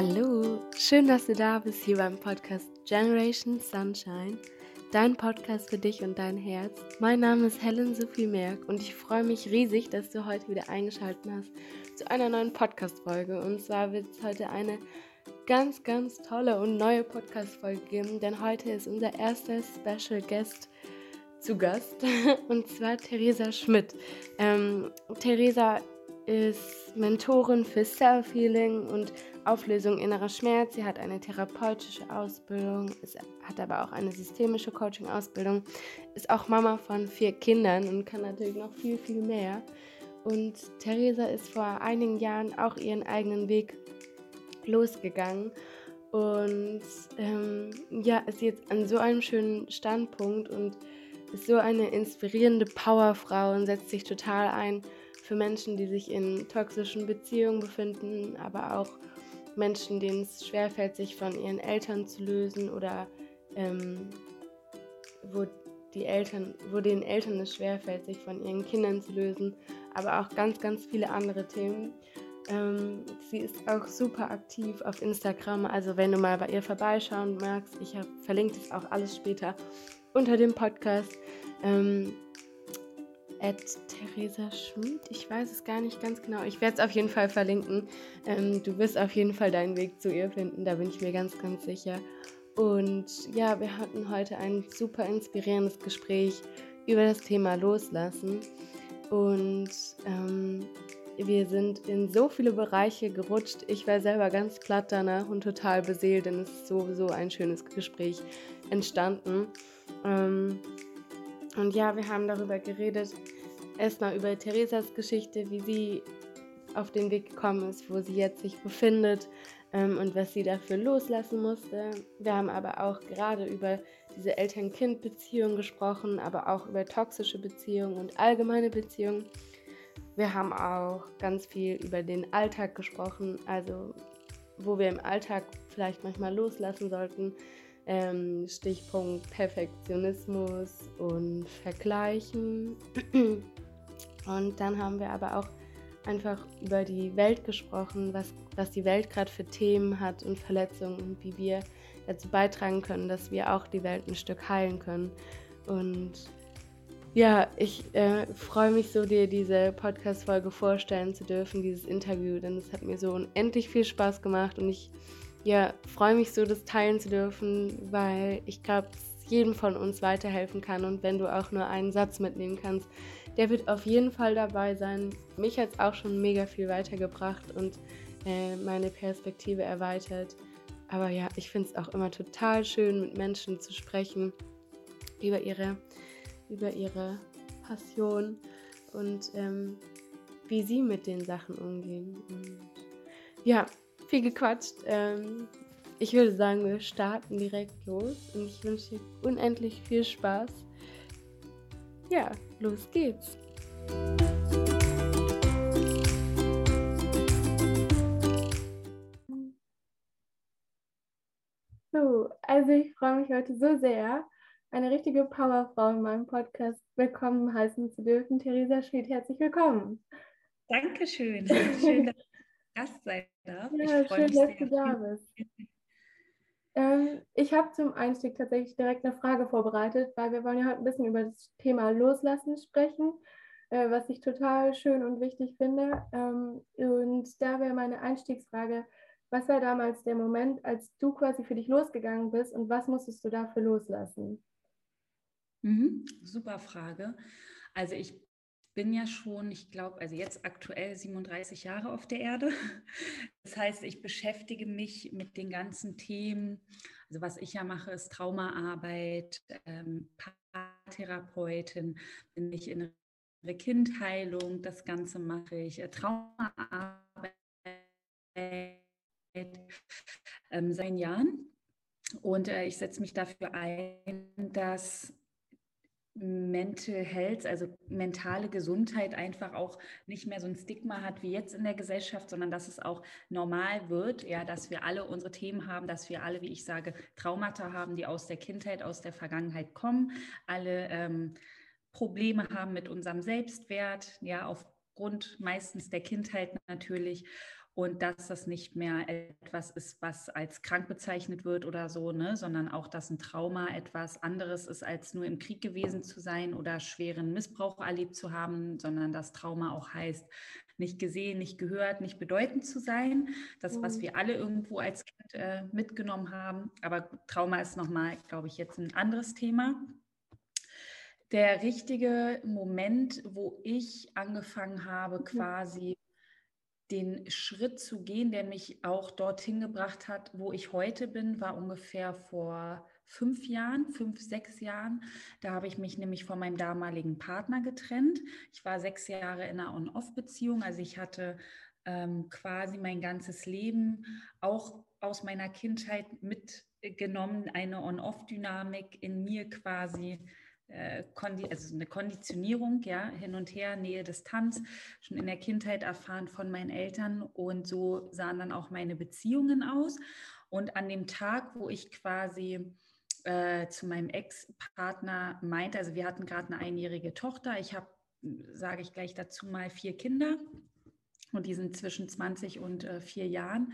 Hallo, schön, dass du da bist hier beim Podcast Generation Sunshine, dein Podcast für dich und dein Herz. Mein Name ist Helen Sophie Merck und ich freue mich riesig, dass du heute wieder eingeschaltet hast zu einer neuen Podcast-Folge. Und zwar wird es heute eine ganz, ganz tolle und neue Podcast-Folge geben, denn heute ist unser erster Special Guest zu Gast und zwar Theresa Schmidt. Ähm, Theresa ist Mentorin für Self-Healing und Auflösung innerer Schmerz. Sie hat eine therapeutische Ausbildung, ist, hat aber auch eine systemische Coaching-Ausbildung, ist auch Mama von vier Kindern und kann natürlich noch viel, viel mehr. Und Theresa ist vor einigen Jahren auch ihren eigenen Weg losgegangen und ähm, ja, ist jetzt an so einem schönen Standpunkt und ist so eine inspirierende Powerfrau und setzt sich total ein für Menschen, die sich in toxischen Beziehungen befinden, aber auch Menschen, denen es schwerfällt, sich von ihren Eltern zu lösen oder ähm, wo die Eltern, wo den Eltern es schwerfällt, sich von ihren Kindern zu lösen, aber auch ganz, ganz viele andere Themen. Ähm, sie ist auch super aktiv auf Instagram, also wenn du mal bei ihr vorbeischauen magst, ich habe verlinkt es auch alles später unter dem Podcast. Ähm, at Theresa Schmid. Ich weiß es gar nicht ganz genau. Ich werde es auf jeden Fall verlinken. Ähm, du wirst auf jeden Fall deinen Weg zu ihr finden, da bin ich mir ganz, ganz sicher. Und ja, wir hatten heute ein super inspirierendes Gespräch über das Thema Loslassen. Und ähm, wir sind in so viele Bereiche gerutscht. Ich war selber ganz platt danach und total beseelt, denn es ist sowieso ein schönes Gespräch entstanden. Ähm, und ja, wir haben darüber geredet, erstmal über Theresas Geschichte, wie sie auf den Weg gekommen ist, wo sie jetzt sich befindet ähm, und was sie dafür loslassen musste. Wir haben aber auch gerade über diese Eltern-Kind-Beziehung gesprochen, aber auch über toxische Beziehungen und allgemeine Beziehungen. Wir haben auch ganz viel über den Alltag gesprochen, also wo wir im Alltag vielleicht manchmal loslassen sollten, ähm, Stichpunkt Perfektionismus und Vergleichen. Und dann haben wir aber auch einfach über die Welt gesprochen, was, was die Welt gerade für Themen hat und Verletzungen und wie wir dazu beitragen können, dass wir auch die Welt ein Stück heilen können. Und ja, ich äh, freue mich so, dir diese Podcast-Folge vorstellen zu dürfen, dieses Interview, denn es hat mir so unendlich viel Spaß gemacht und ich ja, freue mich so, das teilen zu dürfen, weil ich glaube, es jedem von uns weiterhelfen kann. Und wenn du auch nur einen Satz mitnehmen kannst, der wird auf jeden Fall dabei sein. Mich hat es auch schon mega viel weitergebracht und äh, meine Perspektive erweitert. Aber ja, ich finde es auch immer total schön, mit Menschen zu sprechen über ihre, über ihre Passion und ähm, wie sie mit den Sachen umgehen. Und ja, viel gequatscht. Ähm, ich würde sagen, wir starten direkt los und ich wünsche dir unendlich viel Spaß. Ja, los geht's. So, also ich freue mich heute so sehr, eine richtige Powerfrau in meinem Podcast willkommen heißen zu dürfen. Theresa Schmidt, herzlich willkommen. Dankeschön. Schön, dass Gast sein darf. Ja, schön, dass du da bist. Ähm, ich habe zum Einstieg tatsächlich direkt eine Frage vorbereitet, weil wir wollen ja heute ein bisschen über das Thema Loslassen sprechen, äh, was ich total schön und wichtig finde. Ähm, und da wäre meine Einstiegsfrage, was war damals der Moment, als du quasi für dich losgegangen bist und was musstest du dafür loslassen? Mhm, super Frage. Also ich bin ja schon, ich glaube, also jetzt aktuell 37 Jahre auf der Erde. Das heißt, ich beschäftige mich mit den ganzen Themen. Also was ich ja mache, ist Traumaarbeit, ähm, Paartherapeutin, bin ich in Kindheilung, das Ganze mache ich, äh, Traumaarbeit ähm, seit Jahren. Und äh, ich setze mich dafür ein, dass Mental Health, also mentale Gesundheit einfach auch nicht mehr so ein Stigma hat wie jetzt in der Gesellschaft, sondern dass es auch normal wird, ja, dass wir alle unsere Themen haben, dass wir alle, wie ich sage, Traumata haben, die aus der Kindheit, aus der Vergangenheit kommen, alle ähm, Probleme haben mit unserem Selbstwert, ja, aufgrund meistens der Kindheit natürlich und dass das nicht mehr etwas ist, was als krank bezeichnet wird oder so, ne, sondern auch, dass ein Trauma etwas anderes ist, als nur im Krieg gewesen zu sein oder schweren Missbrauch erlebt zu haben, sondern dass Trauma auch heißt, nicht gesehen, nicht gehört, nicht bedeutend zu sein. Das, was mhm. wir alle irgendwo als Kind äh, mitgenommen haben. Aber Trauma ist nochmal, glaube ich, jetzt ein anderes Thema. Der richtige Moment, wo ich angefangen habe, quasi den Schritt zu gehen, der mich auch dorthin gebracht hat, wo ich heute bin, war ungefähr vor fünf Jahren, fünf, sechs Jahren. Da habe ich mich nämlich von meinem damaligen Partner getrennt. Ich war sechs Jahre in einer On-Off-Beziehung. Also ich hatte ähm, quasi mein ganzes Leben auch aus meiner Kindheit mitgenommen, eine On-Off-Dynamik in mir quasi äh, also eine Konditionierung, ja, hin und her, Nähe, Distanz, schon in der Kindheit erfahren von meinen Eltern und so sahen dann auch meine Beziehungen aus. Und an dem Tag, wo ich quasi äh, zu meinem Ex-Partner meinte, also wir hatten gerade eine einjährige Tochter, ich habe, sage ich gleich dazu mal, vier Kinder und die sind zwischen 20 und äh, vier Jahren.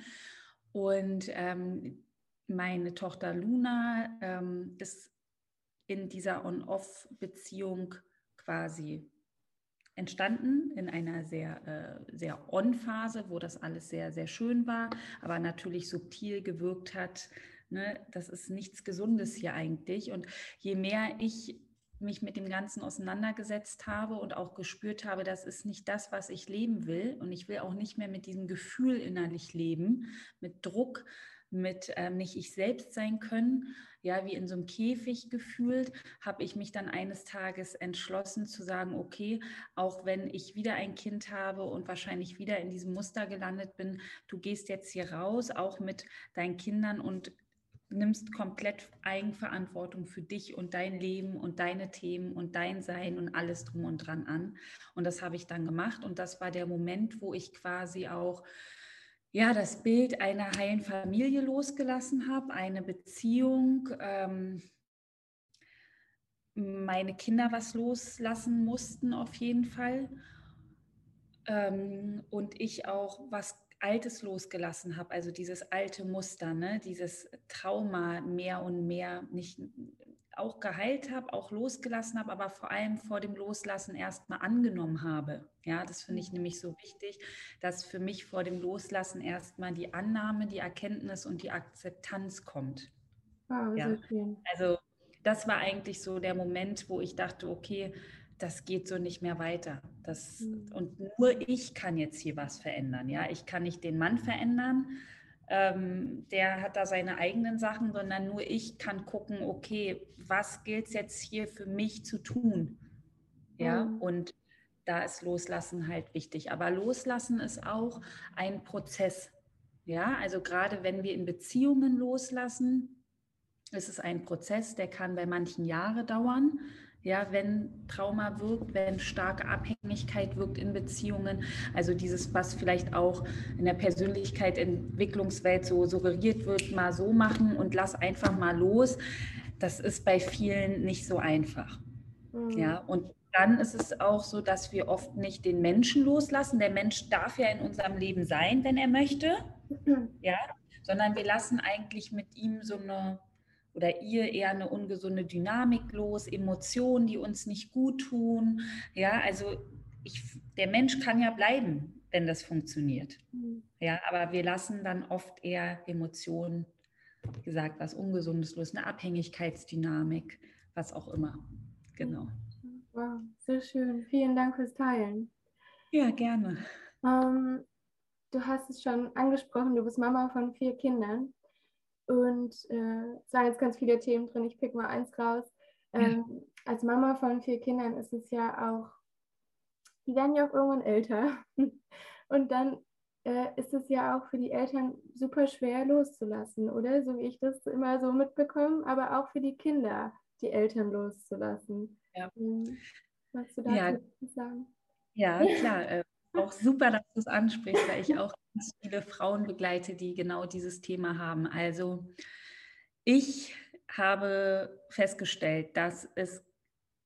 Und ähm, meine Tochter Luna ähm, ist in dieser On-Off-Beziehung quasi entstanden in einer sehr, äh, sehr On-Phase, wo das alles sehr, sehr schön war, aber natürlich subtil gewirkt hat. Ne? Das ist nichts Gesundes hier eigentlich. Und je mehr ich mich mit dem Ganzen auseinandergesetzt habe und auch gespürt habe, das ist nicht das, was ich leben will. Und ich will auch nicht mehr mit diesem Gefühl innerlich leben, mit Druck, mit ähm, nicht ich selbst sein können, ja, wie in so einem Käfig gefühlt, habe ich mich dann eines Tages entschlossen zu sagen, okay, auch wenn ich wieder ein Kind habe und wahrscheinlich wieder in diesem Muster gelandet bin, du gehst jetzt hier raus, auch mit deinen Kindern und nimmst komplett Eigenverantwortung für dich und dein Leben und deine Themen und dein Sein und alles drum und dran an. Und das habe ich dann gemacht und das war der Moment, wo ich quasi auch ja, das Bild einer heilen Familie losgelassen habe, eine Beziehung, ähm, meine Kinder was loslassen mussten auf jeden Fall ähm, und ich auch was Altes losgelassen habe, also dieses alte Muster, ne, dieses Trauma mehr und mehr nicht auch geheilt habe, auch losgelassen habe, aber vor allem vor dem Loslassen erstmal angenommen habe. Ja, das finde ich mhm. nämlich so wichtig, dass für mich vor dem Loslassen erstmal die Annahme, die Erkenntnis und die Akzeptanz kommt. Wow, ja. Also das war eigentlich so der Moment, wo ich dachte, okay, das geht so nicht mehr weiter. Das, mhm. Und nur ich kann jetzt hier was verändern. Ja, ich kann nicht den Mann verändern, ähm, der hat da seine eigenen Sachen, sondern nur ich kann gucken, okay, was gilt es jetzt hier für mich zu tun? Ja, mhm. und da ist Loslassen halt wichtig. Aber Loslassen ist auch ein Prozess. Ja, also gerade wenn wir in Beziehungen loslassen, ist es ein Prozess, der kann bei manchen Jahre dauern ja, wenn Trauma wirkt, wenn starke Abhängigkeit wirkt in Beziehungen, also dieses, was vielleicht auch in der Persönlichkeit, Entwicklungswelt so suggeriert wird, mal so machen und lass einfach mal los, das ist bei vielen nicht so einfach. Mhm. Ja, und dann ist es auch so, dass wir oft nicht den Menschen loslassen. Der Mensch darf ja in unserem Leben sein, wenn er möchte, ja, sondern wir lassen eigentlich mit ihm so eine oder ihr eher eine ungesunde Dynamik los, Emotionen, die uns nicht gut tun. Ja, also ich, der Mensch kann ja bleiben, wenn das funktioniert. Mhm. Ja, aber wir lassen dann oft eher Emotionen, wie gesagt, was Ungesundes los, eine Abhängigkeitsdynamik, was auch immer. Genau. Wow, sehr schön. Vielen Dank fürs Teilen. Ja, gerne. Ähm, du hast es schon angesprochen, du bist Mama von vier Kindern. Und äh, es waren jetzt ganz viele Themen drin, ich pick mal eins raus. Ähm, ja. Als Mama von vier Kindern ist es ja auch, die werden ja auch irgendwann älter. Und dann äh, ist es ja auch für die Eltern super schwer loszulassen, oder? So wie ich das immer so mitbekomme, aber auch für die Kinder, die Eltern loszulassen. Ja. Ähm, was du dazu ja. sagen? Ja, klar. Auch super, dass du es ansprichst, weil ich auch ganz viele Frauen begleite, die genau dieses Thema haben. Also ich habe festgestellt, dass es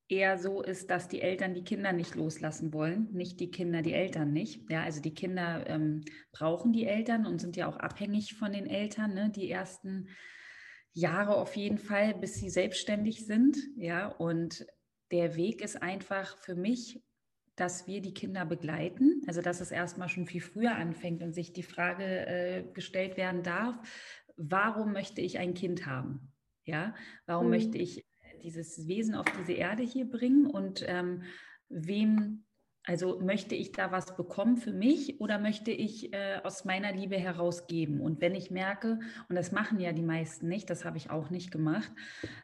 eher so ist, dass die Eltern die Kinder nicht loslassen wollen, nicht die Kinder die Eltern nicht. Ja, also die Kinder ähm, brauchen die Eltern und sind ja auch abhängig von den Eltern, ne? die ersten Jahre auf jeden Fall, bis sie selbstständig sind. Ja, und der Weg ist einfach für mich, dass wir die Kinder begleiten, also dass es erstmal schon viel früher anfängt und sich die Frage äh, gestellt werden darf, warum möchte ich ein Kind haben? Ja, warum mhm. möchte ich dieses Wesen auf diese Erde hier bringen und ähm, wem also möchte ich da was bekommen für mich oder möchte ich äh, aus meiner Liebe herausgeben? Und wenn ich merke, und das machen ja die meisten nicht, das habe ich auch nicht gemacht,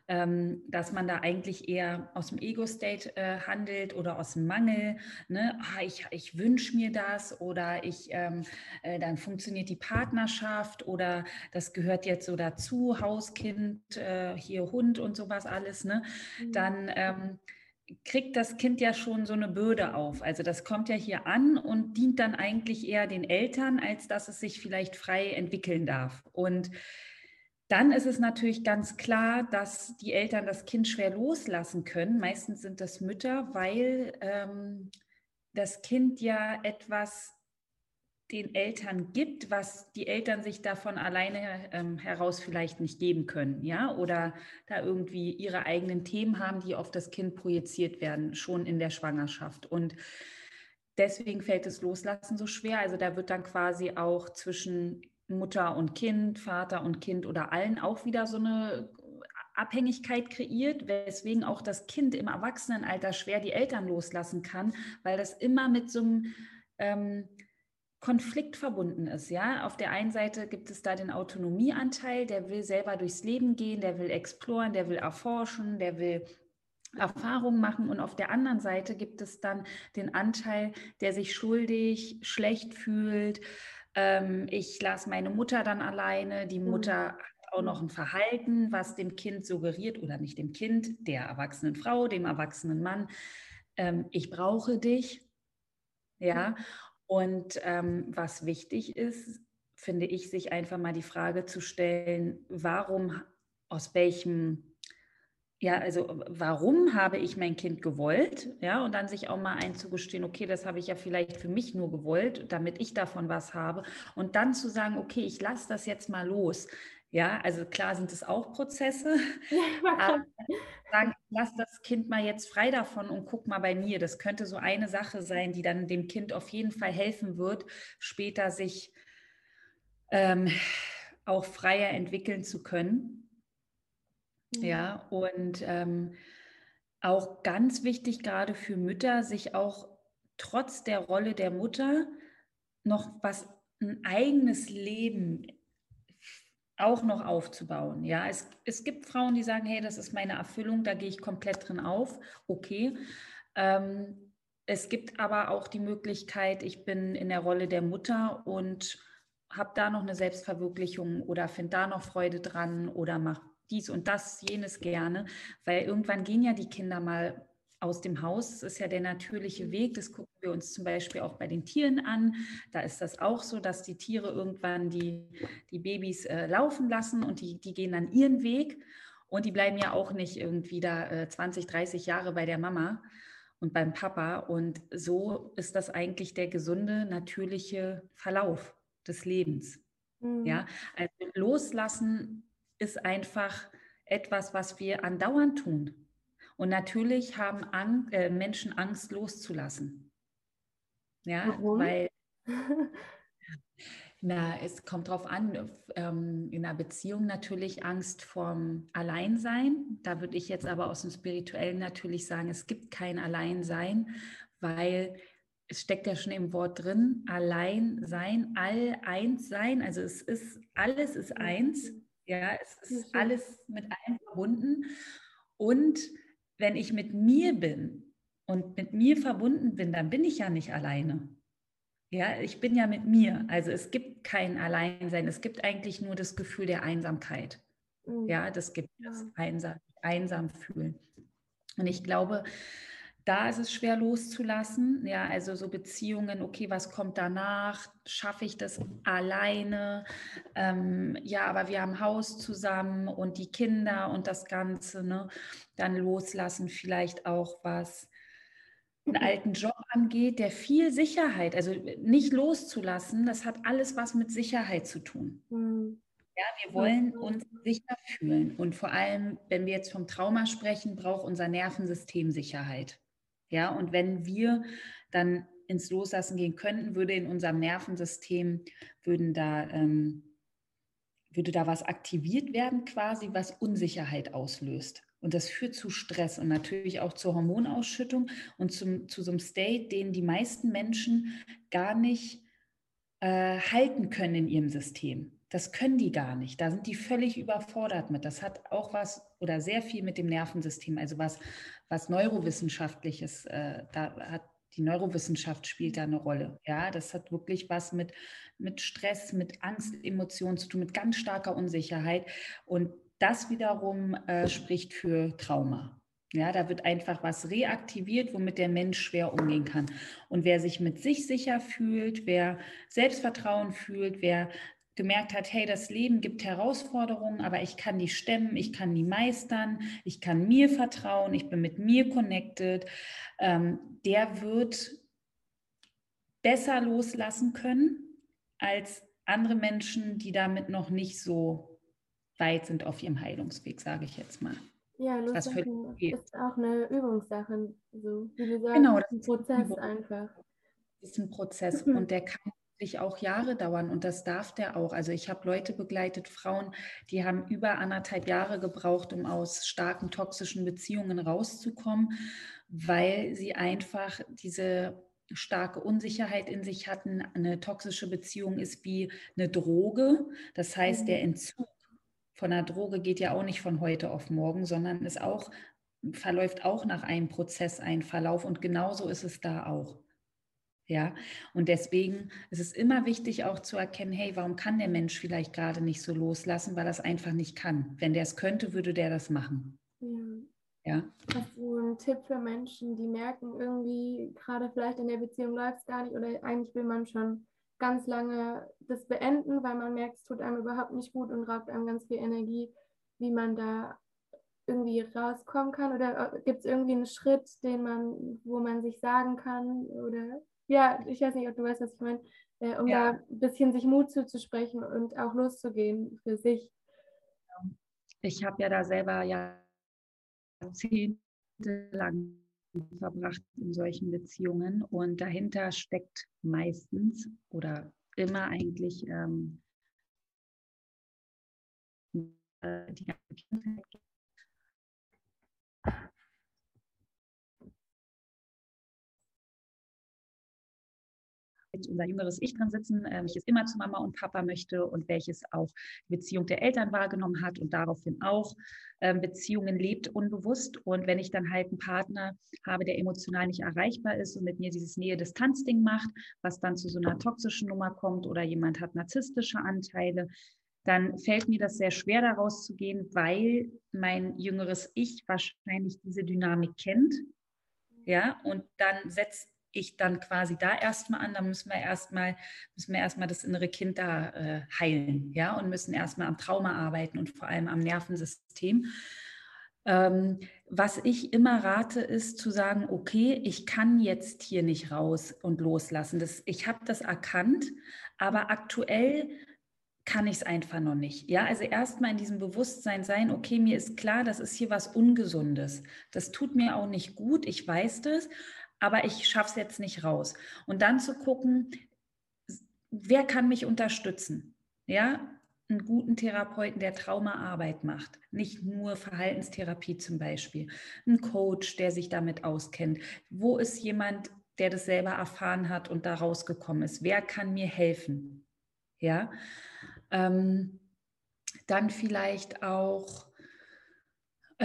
ähm, dass man da eigentlich eher aus dem Ego-State äh, handelt oder aus dem Mangel, ne? ah, ich, ich wünsche mir das oder ich, ähm, äh, dann funktioniert die Partnerschaft oder das gehört jetzt so dazu, Hauskind, äh, hier Hund und sowas alles, ne? Mhm. dann ähm, kriegt das Kind ja schon so eine Bürde auf. Also das kommt ja hier an und dient dann eigentlich eher den Eltern, als dass es sich vielleicht frei entwickeln darf. Und dann ist es natürlich ganz klar, dass die Eltern das Kind schwer loslassen können. Meistens sind das Mütter, weil ähm, das Kind ja etwas den Eltern gibt, was die Eltern sich davon alleine ähm, heraus vielleicht nicht geben können, ja, oder da irgendwie ihre eigenen Themen haben, die auf das Kind projiziert werden, schon in der Schwangerschaft. Und deswegen fällt das Loslassen so schwer. Also da wird dann quasi auch zwischen Mutter und Kind, Vater und Kind oder allen auch wieder so eine Abhängigkeit kreiert, weswegen auch das Kind im Erwachsenenalter schwer die Eltern loslassen kann, weil das immer mit so einem ähm, Konflikt verbunden ist. Ja, auf der einen Seite gibt es da den Autonomieanteil, der will selber durchs Leben gehen, der will exploren, der will erforschen, der will Erfahrungen machen und auf der anderen Seite gibt es dann den Anteil, der sich schuldig, schlecht fühlt. Ähm, ich lasse meine Mutter dann alleine. Die mhm. Mutter hat auch noch ein Verhalten, was dem Kind suggeriert oder nicht dem Kind, der erwachsenen Frau, dem erwachsenen Mann. Ähm, ich brauche dich. Ja, und ähm, was wichtig ist, finde ich, sich einfach mal die Frage zu stellen, warum, aus welchem, ja, also warum habe ich mein Kind gewollt? Ja, und dann sich auch mal einzugestehen, okay, das habe ich ja vielleicht für mich nur gewollt, damit ich davon was habe. Und dann zu sagen, okay, ich lasse das jetzt mal los. Ja, also klar sind es auch Prozesse. Ja, sagen, lass das Kind mal jetzt frei davon und guck mal bei mir. Das könnte so eine Sache sein, die dann dem Kind auf jeden Fall helfen wird, später sich ähm, auch freier entwickeln zu können. Mhm. Ja, und ähm, auch ganz wichtig gerade für Mütter, sich auch trotz der Rolle der Mutter noch was ein eigenes Leben auch noch aufzubauen. Ja, es, es gibt Frauen, die sagen, hey, das ist meine Erfüllung, da gehe ich komplett drin auf. Okay. Ähm, es gibt aber auch die Möglichkeit, ich bin in der Rolle der Mutter und habe da noch eine Selbstverwirklichung oder finde da noch Freude dran oder mache dies und das, jenes gerne, weil irgendwann gehen ja die Kinder mal aus dem Haus. Das ist ja der natürliche Weg. Das gucken wir uns zum Beispiel auch bei den Tieren an. Da ist das auch so, dass die Tiere irgendwann die, die Babys äh, laufen lassen und die, die gehen dann ihren Weg. Und die bleiben ja auch nicht irgendwie da äh, 20, 30 Jahre bei der Mama und beim Papa. Und so ist das eigentlich der gesunde, natürliche Verlauf des Lebens. Mhm. Ja, also loslassen ist einfach etwas, was wir andauernd tun. Und natürlich haben Ang äh, Menschen Angst loszulassen. Ja, Warum? weil na, es kommt darauf an, ähm, in einer Beziehung natürlich Angst vorm Alleinsein. Da würde ich jetzt aber aus dem Spirituellen natürlich sagen, es gibt kein Alleinsein, weil es steckt ja schon im Wort drin, allein sein, all eins sein. Also es ist, alles ist eins. Ja, es ist alles mit allem verbunden. Und wenn ich mit mir bin und mit mir verbunden bin, dann bin ich ja nicht alleine. Ja, ich bin ja mit mir. Also es gibt kein Alleinsein. Es gibt eigentlich nur das Gefühl der Einsamkeit. Mhm. Ja, das gibt das einsam, einsam fühlen. Und ich glaube, da ist es schwer loszulassen. Ja, also so Beziehungen, okay, was kommt danach? Schaffe ich das alleine? Ähm, ja, aber wir haben Haus zusammen und die Kinder und das Ganze, ne? Dann loslassen, vielleicht auch was einen alten Job angeht, der viel Sicherheit, also nicht loszulassen, das hat alles was mit Sicherheit zu tun. Mhm. Ja, wir wollen uns sicher fühlen. Und vor allem, wenn wir jetzt vom Trauma sprechen, braucht unser Nervensystem Sicherheit. Ja, und wenn wir dann ins Loslassen gehen könnten, würde in unserem Nervensystem, würden da, ähm, würde da was aktiviert werden, quasi, was Unsicherheit auslöst. Und das führt zu Stress und natürlich auch zur Hormonausschüttung und zum, zu so einem State, den die meisten Menschen gar nicht äh, halten können in ihrem System. Das können die gar nicht. Da sind die völlig überfordert mit. Das hat auch was oder sehr viel mit dem Nervensystem, also was, was Neurowissenschaftliches, äh, da hat die Neurowissenschaft spielt da eine Rolle. Ja, das hat wirklich was mit, mit Stress, mit Angst, Emotionen zu tun, mit ganz starker Unsicherheit. Und das wiederum äh, spricht für Trauma. Ja, da wird einfach was reaktiviert, womit der Mensch schwer umgehen kann. Und wer sich mit sich sicher fühlt, wer Selbstvertrauen fühlt, wer gemerkt hat, hey, das Leben gibt Herausforderungen, aber ich kann die stemmen, ich kann die meistern, ich kann mir vertrauen, ich bin mit mir connected, ähm, der wird besser loslassen können als andere Menschen, die damit noch nicht so weit sind auf ihrem Heilungsweg, sage ich jetzt mal. Ja, loslassen ist auch eine Übungssache, so wie du sagst, genau, das ist ein Prozess einfach. Das ist ein Prozess und der kann sich auch Jahre dauern und das darf der auch. Also ich habe Leute begleitet, Frauen, die haben über anderthalb Jahre gebraucht, um aus starken toxischen Beziehungen rauszukommen, weil sie einfach diese starke Unsicherheit in sich hatten. Eine toxische Beziehung ist wie eine Droge. Das heißt, der mhm. Entzug von einer Droge geht ja auch nicht von heute auf morgen, sondern ist auch verläuft auch nach einem Prozess, ein Verlauf und genauso ist es da auch. Ja, und deswegen ist es immer wichtig auch zu erkennen, hey, warum kann der Mensch vielleicht gerade nicht so loslassen, weil er es einfach nicht kann. Wenn der es könnte, würde der das machen. Ja. ja. Hast du einen Tipp für Menschen, die merken, irgendwie gerade vielleicht in der Beziehung läuft es gar nicht oder eigentlich will man schon ganz lange das beenden, weil man merkt, es tut einem überhaupt nicht gut und raubt einem ganz viel Energie, wie man da irgendwie rauskommen kann? Oder äh, gibt es irgendwie einen Schritt, den man, wo man sich sagen kann oder ja, ich weiß nicht, ob du weißt, was ich meine, äh, um ja. da ein bisschen sich Mut zuzusprechen und auch loszugehen für sich. Ich habe ja da selber Jahrzehnte lang verbracht in solchen Beziehungen und dahinter steckt meistens oder immer eigentlich ähm, äh, die ganze Kindheit unser jüngeres Ich dran sitzen, äh, welches immer zu Mama und Papa möchte und welches auch die Beziehung der Eltern wahrgenommen hat und daraufhin auch äh, Beziehungen lebt unbewusst. Und wenn ich dann halt einen Partner habe, der emotional nicht erreichbar ist und mit mir dieses Nähe-Distanz-Ding macht, was dann zu so einer toxischen Nummer kommt oder jemand hat narzisstische Anteile, dann fällt mir das sehr schwer, daraus zu gehen, weil mein jüngeres Ich wahrscheinlich diese Dynamik kennt. Ja, und dann setzt ich dann quasi da erstmal an, dann müssen wir erstmal, müssen das innere Kind da äh, heilen, ja, und müssen erstmal am Trauma arbeiten und vor allem am Nervensystem. Ähm, was ich immer rate, ist zu sagen, okay, ich kann jetzt hier nicht raus und loslassen. Das, ich habe das erkannt, aber aktuell kann ich es einfach noch nicht. Ja, also erstmal in diesem Bewusstsein sein, okay, mir ist klar, das ist hier was Ungesundes. Das tut mir auch nicht gut, ich weiß das, aber ich schaffe es jetzt nicht raus. Und dann zu gucken, wer kann mich unterstützen? Ja, einen guten Therapeuten, der Traumaarbeit macht, nicht nur Verhaltenstherapie zum Beispiel, ein Coach, der sich damit auskennt. Wo ist jemand, der das selber erfahren hat und da rausgekommen ist? Wer kann mir helfen? Ja, ähm, dann vielleicht auch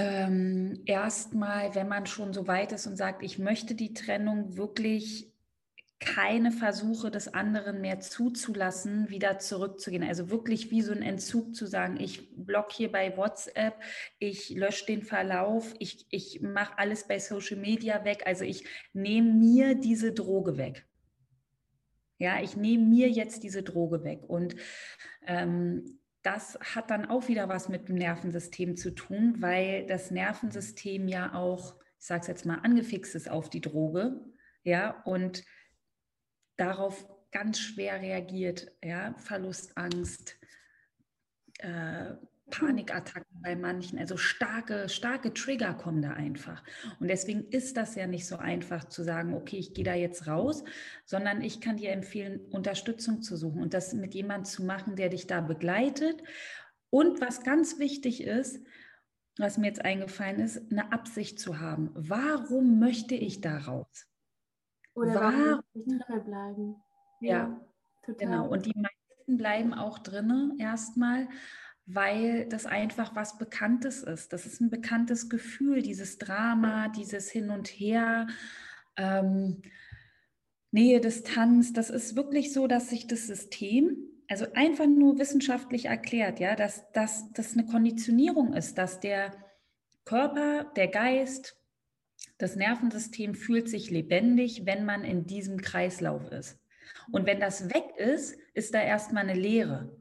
ähm, erstmal, wenn man schon so weit ist und sagt, ich möchte die Trennung wirklich keine Versuche des anderen mehr zuzulassen, wieder zurückzugehen. Also wirklich wie so ein Entzug zu sagen, ich block hier bei WhatsApp, ich lösche den Verlauf, ich, ich mache alles bei Social Media weg. Also ich nehme mir diese Droge weg. Ja, ich nehme mir jetzt diese Droge weg. Und ähm, das hat dann auch wieder was mit dem Nervensystem zu tun, weil das Nervensystem ja auch, ich sage es jetzt mal, angefixt ist auf die Droge. Ja, und darauf ganz schwer reagiert. Ja? Verlustangst, äh, Panikattacken bei manchen, also starke, starke Trigger kommen da einfach. Und deswegen ist das ja nicht so einfach zu sagen, okay, ich gehe da jetzt raus, sondern ich kann dir empfehlen, Unterstützung zu suchen und das mit jemandem zu machen, der dich da begleitet. Und was ganz wichtig ist, was mir jetzt eingefallen ist, eine Absicht zu haben. Warum möchte ich da raus? Oder warum drinnen bleiben. Ja, ja total. genau. Und die meisten bleiben auch drinnen erstmal, weil das einfach was Bekanntes ist. Das ist ein bekanntes Gefühl, dieses Drama, dieses Hin und Her. Ähm, Nähe, Distanz, das ist wirklich so, dass sich das System, also einfach nur wissenschaftlich erklärt, ja, dass, dass das eine Konditionierung ist, dass der Körper, der Geist, das Nervensystem fühlt sich lebendig, wenn man in diesem Kreislauf ist. Und wenn das weg ist, ist da erstmal eine Leere.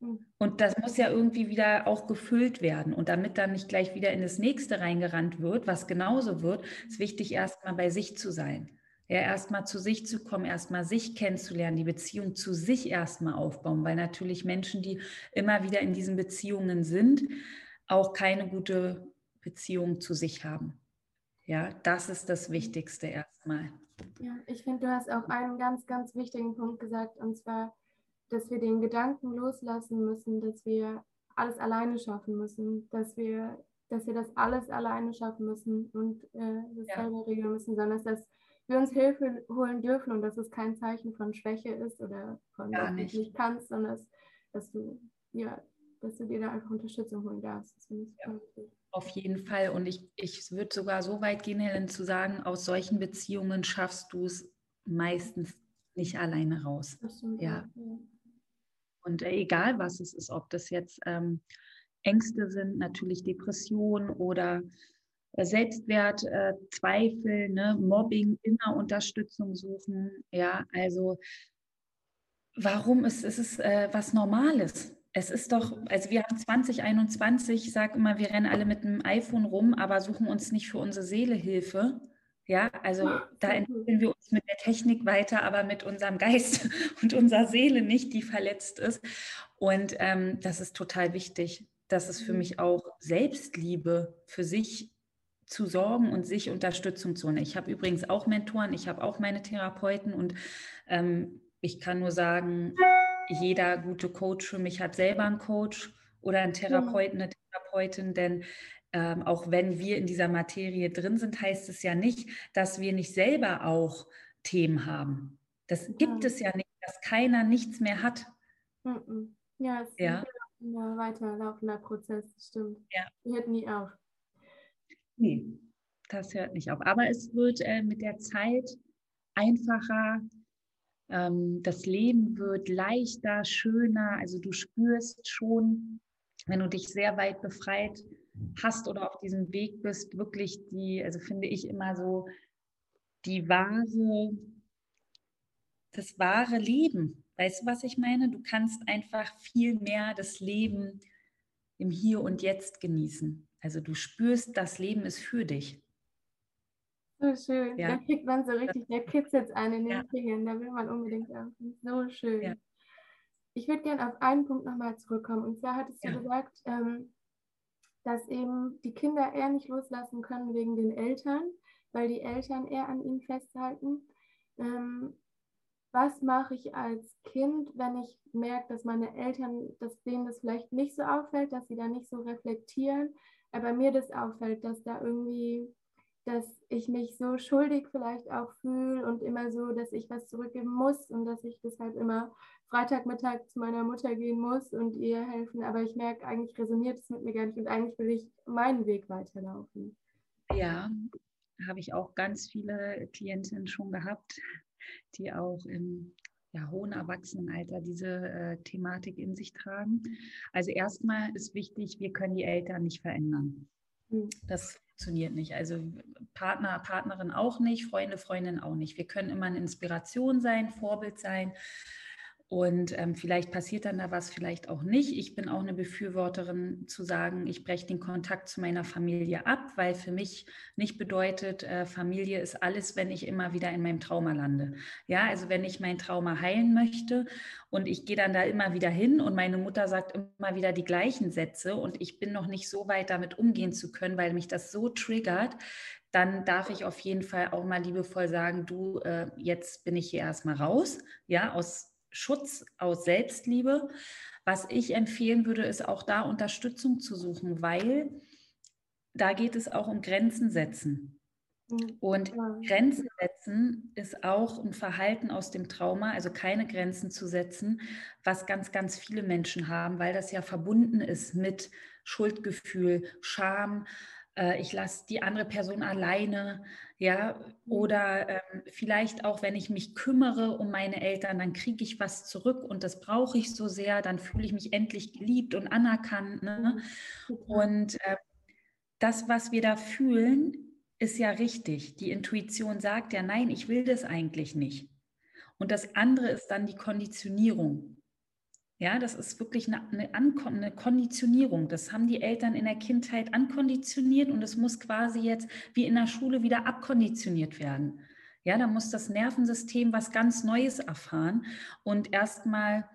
Hm. Und das muss ja irgendwie wieder auch gefüllt werden. Und damit dann nicht gleich wieder in das nächste reingerannt wird, was genauso wird, ist wichtig, erstmal bei sich zu sein. Ja, erstmal zu sich zu kommen, erstmal sich kennenzulernen, die Beziehung zu sich erstmal aufbauen, weil natürlich Menschen, die immer wieder in diesen Beziehungen sind, auch keine gute Beziehung zu sich haben. Ja, das ist das Wichtigste erstmal. Ja, ich finde, du hast auch einen ganz, ganz wichtigen Punkt gesagt, und zwar, dass wir den Gedanken loslassen müssen, dass wir alles alleine schaffen müssen, dass wir, dass wir das alles alleine schaffen müssen und äh, das ja. selber regeln müssen, sondern dass wir uns Hilfe holen dürfen und dass es kein Zeichen von Schwäche ist oder von, dass du nicht kannst, sondern dass, dass du ja, dass du dir da einfach Unterstützung holen darfst. Das finde ich ja. Auf jeden Fall. Und ich, ich würde sogar so weit gehen, Helen, zu sagen, aus solchen Beziehungen schaffst du es meistens nicht alleine raus. Ja. Und äh, egal was es ist, ob das jetzt ähm, Ängste sind, natürlich Depression oder äh, Selbstwert, äh, Zweifel, ne, Mobbing, immer Unterstützung suchen. Ja, also warum ist, ist es äh, was Normales? Es ist doch, also wir haben 2021, ich sage immer, wir rennen alle mit einem iPhone rum, aber suchen uns nicht für unsere Seele Hilfe. Ja, also da entwickeln wir uns mit der Technik weiter, aber mit unserem Geist und unserer Seele nicht, die verletzt ist. Und ähm, das ist total wichtig. Das ist für mhm. mich auch Selbstliebe, für sich zu sorgen und sich Unterstützung zu holen. Ich habe übrigens auch Mentoren, ich habe auch meine Therapeuten und ähm, ich kann nur sagen, jeder gute Coach für mich hat selber einen Coach oder einen Therapeuten, eine Therapeutin, denn ähm, auch wenn wir in dieser Materie drin sind, heißt es ja nicht, dass wir nicht selber auch Themen haben. Das gibt es ja nicht, dass keiner nichts mehr hat. Ja, es ist ja. ein weiterlaufender Prozess, stimmt. Ja. Hört nie auf. Nee, das hört nicht auf. Aber es wird äh, mit der Zeit einfacher, ähm, das Leben wird leichter, schöner. Also du spürst schon, wenn du dich sehr weit befreit hast oder auf diesem Weg bist, wirklich die, also finde ich immer so, die wahre, das wahre Leben. Weißt du, was ich meine? Du kannst einfach viel mehr das Leben im Hier und Jetzt genießen. Also du spürst, das Leben ist für dich. So schön. Ja. Da kriegt man so richtig, der kitzelt einen in den ja. Fingern. Da will man unbedingt auch. So schön. Ja. Ich würde gerne auf einen Punkt nochmal zurückkommen. Und zwar hattest du gesagt, ähm, dass eben die Kinder eher nicht loslassen können wegen den Eltern, weil die Eltern eher an ihnen festhalten. Ähm, was mache ich als Kind, wenn ich merke, dass meine Eltern, dass denen das vielleicht nicht so auffällt, dass sie da nicht so reflektieren, aber mir das auffällt, dass da irgendwie dass ich mich so schuldig vielleicht auch fühle und immer so, dass ich was zurückgeben muss und dass ich deshalb immer Freitagmittag zu meiner Mutter gehen muss und ihr helfen. Aber ich merke, eigentlich resoniert es mit mir gar nicht und eigentlich will ich meinen Weg weiterlaufen. Ja, habe ich auch ganz viele Klientinnen schon gehabt. die auch im ja, hohen Erwachsenenalter diese äh, Thematik in sich tragen. Also erstmal ist wichtig, wir können die Eltern nicht verändern. Mhm. Das funktioniert nicht. Also Partner, Partnerin auch nicht, Freunde, Freundin auch nicht. Wir können immer eine Inspiration sein, Vorbild sein, und ähm, vielleicht passiert dann da was, vielleicht auch nicht. Ich bin auch eine Befürworterin zu sagen, ich breche den Kontakt zu meiner Familie ab, weil für mich nicht bedeutet, äh, Familie ist alles, wenn ich immer wieder in meinem Trauma lande. Ja, also wenn ich mein Trauma heilen möchte und ich gehe dann da immer wieder hin und meine Mutter sagt immer wieder die gleichen Sätze und ich bin noch nicht so weit damit umgehen zu können, weil mich das so triggert, dann darf ich auf jeden Fall auch mal liebevoll sagen, du, äh, jetzt bin ich hier erstmal raus, ja, aus Schutz aus Selbstliebe. Was ich empfehlen würde, ist auch da Unterstützung zu suchen, weil da geht es auch um Grenzen setzen. Und Grenzen setzen ist auch ein Verhalten aus dem Trauma, also keine Grenzen zu setzen, was ganz, ganz viele Menschen haben, weil das ja verbunden ist mit Schuldgefühl, Scham, äh, ich lasse die andere Person alleine, ja, mhm. oder ähm, vielleicht auch, wenn ich mich kümmere um meine Eltern, dann kriege ich was zurück und das brauche ich so sehr, dann fühle ich mich endlich geliebt und anerkannt. Ne? Mhm. Und äh, das, was wir da fühlen, ist ja richtig. Die Intuition sagt ja, nein, ich will das eigentlich nicht. Und das andere ist dann die Konditionierung. Ja, das ist wirklich eine, eine, eine, Konditionierung. Das haben die Eltern in der Kindheit ankonditioniert und es muss quasi jetzt wie in der Schule wieder abkonditioniert werden. Ja, da muss das Nervensystem was ganz Neues erfahren und erstmal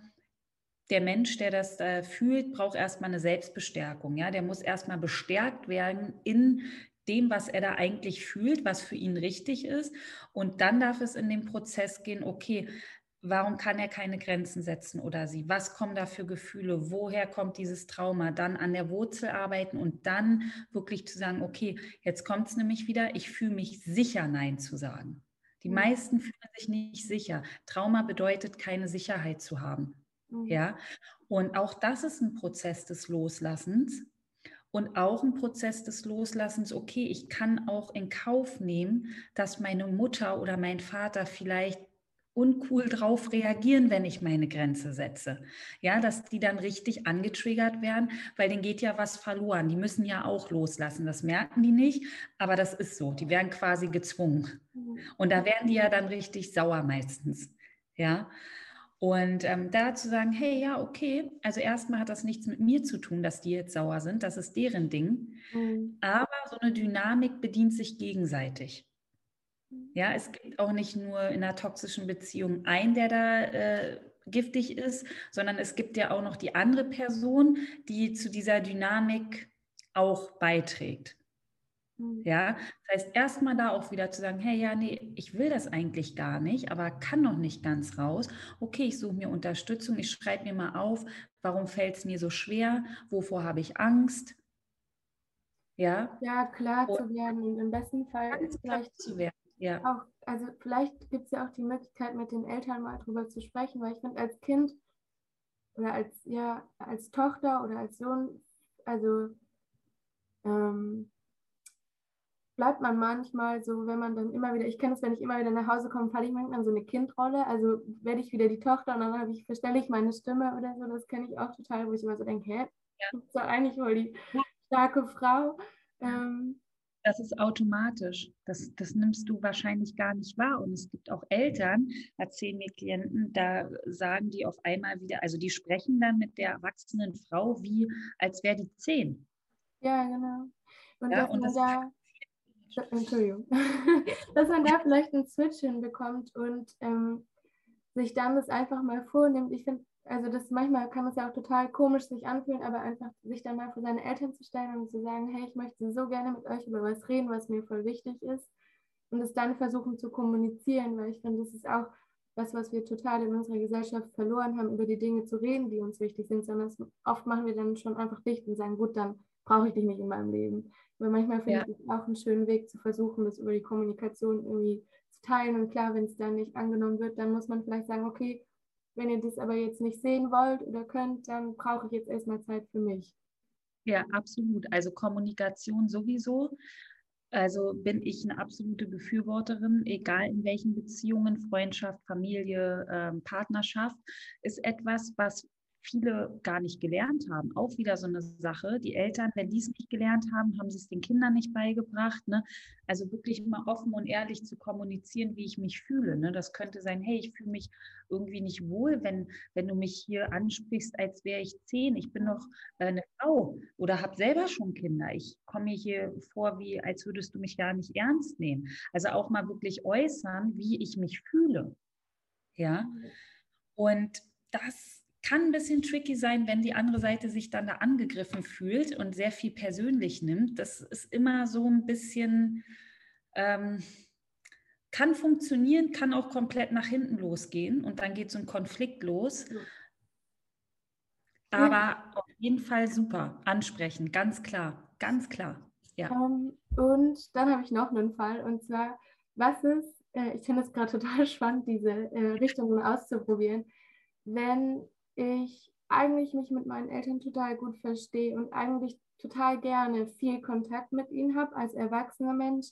der Mensch, der das äh, fühlt, braucht erstmal eine Selbstbestärkung. Ja, der muss erstmal bestärkt werden in dem, was er da eigentlich fühlt, was für ihn richtig ist. Und dann darf es in den Prozess gehen, okay, Warum kann er keine Grenzen setzen oder sie? Was kommen da für Gefühle? Woher kommt dieses Trauma? Dann an der Wurzel arbeiten und dann wirklich zu sagen, okay, jetzt kommt es nämlich wieder, ich fühle mich sicher, Nein zu sagen. Die mhm. meisten fühlen sich nicht sicher. Trauma bedeutet, keine Sicherheit zu haben. Mhm. Ja, und auch das ist ein Prozess des Loslassens und auch ein Prozess des Loslassens, okay, ich kann auch in Kauf nehmen, dass meine Mutter oder mein Vater vielleicht uncool drauf reagieren, wenn ich meine Grenze setze. Ja, dass die dann richtig angetriggert werden, weil denen geht ja was verloren. Die müssen ja auch loslassen. Das merken die nicht, aber das ist so. Die werden quasi gezwungen. Mhm. Und da werden die ja dann richtig sauer meistens. Ja. Und ähm, da zu sagen, hey, ja, okay, also erstmal hat das nichts mit mir zu tun, dass die jetzt sauer sind, das ist deren Ding. Mhm. Aber so eine Dynamik bedient sich gegenseitig. Ja, es gibt auch nicht nur in einer toxischen Beziehung einen, der da äh, giftig ist, sondern es gibt ja auch noch die andere Person, die zu dieser Dynamik auch beiträgt. Mhm. Ja, das heißt, erstmal da auch wieder zu sagen, hey, ja, nee, ich will das eigentlich gar nicht, aber kann noch nicht ganz raus. Okay, ich suche mir Unterstützung, ich schreibe mir mal auf, warum fällt es mir so schwer, wovor habe ich Angst. Ja, ja klar und zu werden und im besten Fall vielleicht zu werden. Ja. Auch, also vielleicht gibt es ja auch die Möglichkeit, mit den Eltern mal drüber zu sprechen, weil ich finde, als Kind oder als, ja, als Tochter oder als Sohn, also ähm, bleibt man manchmal so, wenn man dann immer wieder, ich kenne es, wenn ich immer wieder nach Hause komme, falle ich manchmal so eine Kindrolle, also werde ich wieder die Tochter und dann ich, verstelle ich meine Stimme oder so, das kenne ich auch total, wo ich immer so denke, hä, ja. du bist doch eigentlich wohl die starke Frau. Ähm, das ist automatisch. Das, das nimmst du wahrscheinlich gar nicht wahr. Und es gibt auch Eltern, erzählen mir Klienten, da sagen die auf einmal wieder, also die sprechen dann mit der erwachsenen Frau wie, als wäre die zehn. Ja, genau. Und, ja, und das da, Entschuldigung, dass man da vielleicht einen Switch hinbekommt und ähm, sich das einfach mal vornimmt. Ich finde, also das manchmal kann es ja auch total komisch sich anfühlen, aber einfach sich dann mal vor seine Eltern zu stellen und zu sagen, hey, ich möchte so gerne mit euch über was reden, was mir voll wichtig ist und es dann versuchen zu kommunizieren, weil ich finde, das ist auch was, was wir total in unserer Gesellschaft verloren haben, über die Dinge zu reden, die uns wichtig sind, sondern oft machen wir dann schon einfach dicht und sagen, gut, dann brauche ich dich nicht in meinem Leben. Aber manchmal finde ja. ich es auch einen schönen Weg zu versuchen, das über die Kommunikation irgendwie zu teilen und klar, wenn es dann nicht angenommen wird, dann muss man vielleicht sagen, okay, wenn ihr das aber jetzt nicht sehen wollt oder könnt, dann brauche ich jetzt erstmal Zeit für mich. Ja, absolut. Also Kommunikation sowieso. Also bin ich eine absolute Befürworterin, egal in welchen Beziehungen, Freundschaft, Familie, ähm, Partnerschaft, ist etwas, was viele gar nicht gelernt haben. Auch wieder so eine Sache. Die Eltern, wenn die es nicht gelernt haben, haben sie es den Kindern nicht beigebracht. Ne? Also wirklich mal offen und ehrlich zu kommunizieren, wie ich mich fühle. Ne? Das könnte sein, hey, ich fühle mich irgendwie nicht wohl, wenn, wenn du mich hier ansprichst, als wäre ich zehn. Ich bin noch äh, eine Frau oder habe selber schon Kinder. Ich komme mir hier vor, wie als würdest du mich gar nicht ernst nehmen. Also auch mal wirklich äußern, wie ich mich fühle. Ja. Und das kann ein bisschen tricky sein, wenn die andere Seite sich dann da angegriffen fühlt und sehr viel persönlich nimmt. Das ist immer so ein bisschen, ähm, kann funktionieren, kann auch komplett nach hinten losgehen und dann geht so ein Konflikt los. Aber auf jeden Fall super, ansprechen, ganz klar, ganz klar. Ja. Um, ähm, und dann habe ich noch einen Fall und zwar, was ist, äh, ich finde es gerade total spannend, diese äh, Richtungen auszuprobieren, wenn ich eigentlich mich mit meinen Eltern total gut verstehe und eigentlich total gerne viel Kontakt mit ihnen habe als erwachsener Mensch.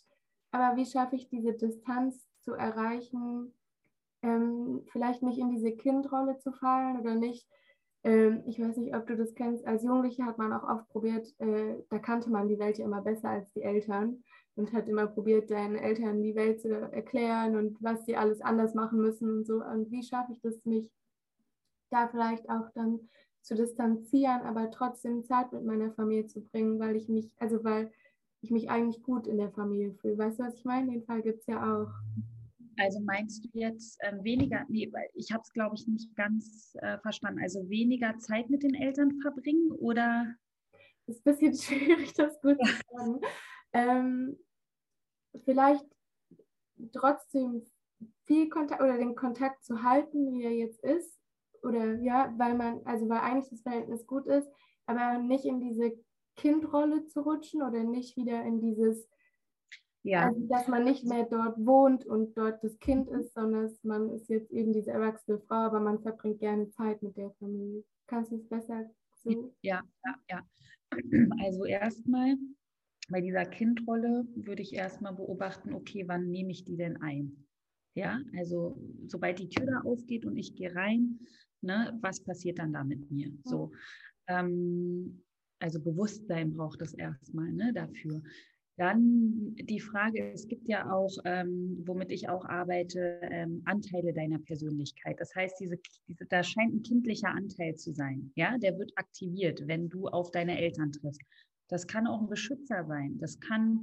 Aber wie schaffe ich diese Distanz zu erreichen, ähm, vielleicht nicht in diese Kindrolle zu fallen oder nicht? Ähm, ich weiß nicht, ob du das kennst. Als Jugendliche hat man auch oft probiert, äh, da kannte man die Welt ja immer besser als die Eltern und hat immer probiert, deinen Eltern die Welt zu erklären und was sie alles anders machen müssen und so. Und wie schaffe ich das, mich da vielleicht auch dann zu distanzieren, aber trotzdem Zeit mit meiner Familie zu bringen, weil ich mich, also weil ich mich eigentlich gut in der Familie fühle. Weißt du, was ich meine? Den Fall gibt es ja auch. Also meinst du jetzt ähm, weniger, nee, weil ich habe es, glaube ich, nicht ganz äh, verstanden. Also weniger Zeit mit den Eltern verbringen oder? Das ist ein bisschen schwierig, das gut zu sagen. Ähm, vielleicht trotzdem viel Kontakt oder den Kontakt zu halten, wie er jetzt ist, oder ja, weil man, also weil eigentlich das Verhältnis gut ist, aber nicht in diese Kindrolle zu rutschen oder nicht wieder in dieses, ja. also dass man nicht mehr dort wohnt und dort das Kind ist, sondern man ist jetzt eben diese erwachsene Frau, aber man verbringt gerne Zeit mit der Familie. Kannst du es besser so? Ja, ja, ja. Also erstmal bei dieser Kindrolle würde ich erstmal beobachten, okay, wann nehme ich die denn ein? Ja, also sobald die Tür da aufgeht und ich gehe rein, ne, was passiert dann da mit mir? So, ähm, also Bewusstsein braucht es erstmal ne, dafür. Dann die Frage, es gibt ja auch, ähm, womit ich auch arbeite, ähm, Anteile deiner Persönlichkeit. Das heißt, diese, diese, da scheint ein kindlicher Anteil zu sein. Ja, der wird aktiviert, wenn du auf deine Eltern triffst. Das kann auch ein Beschützer sein. Das kann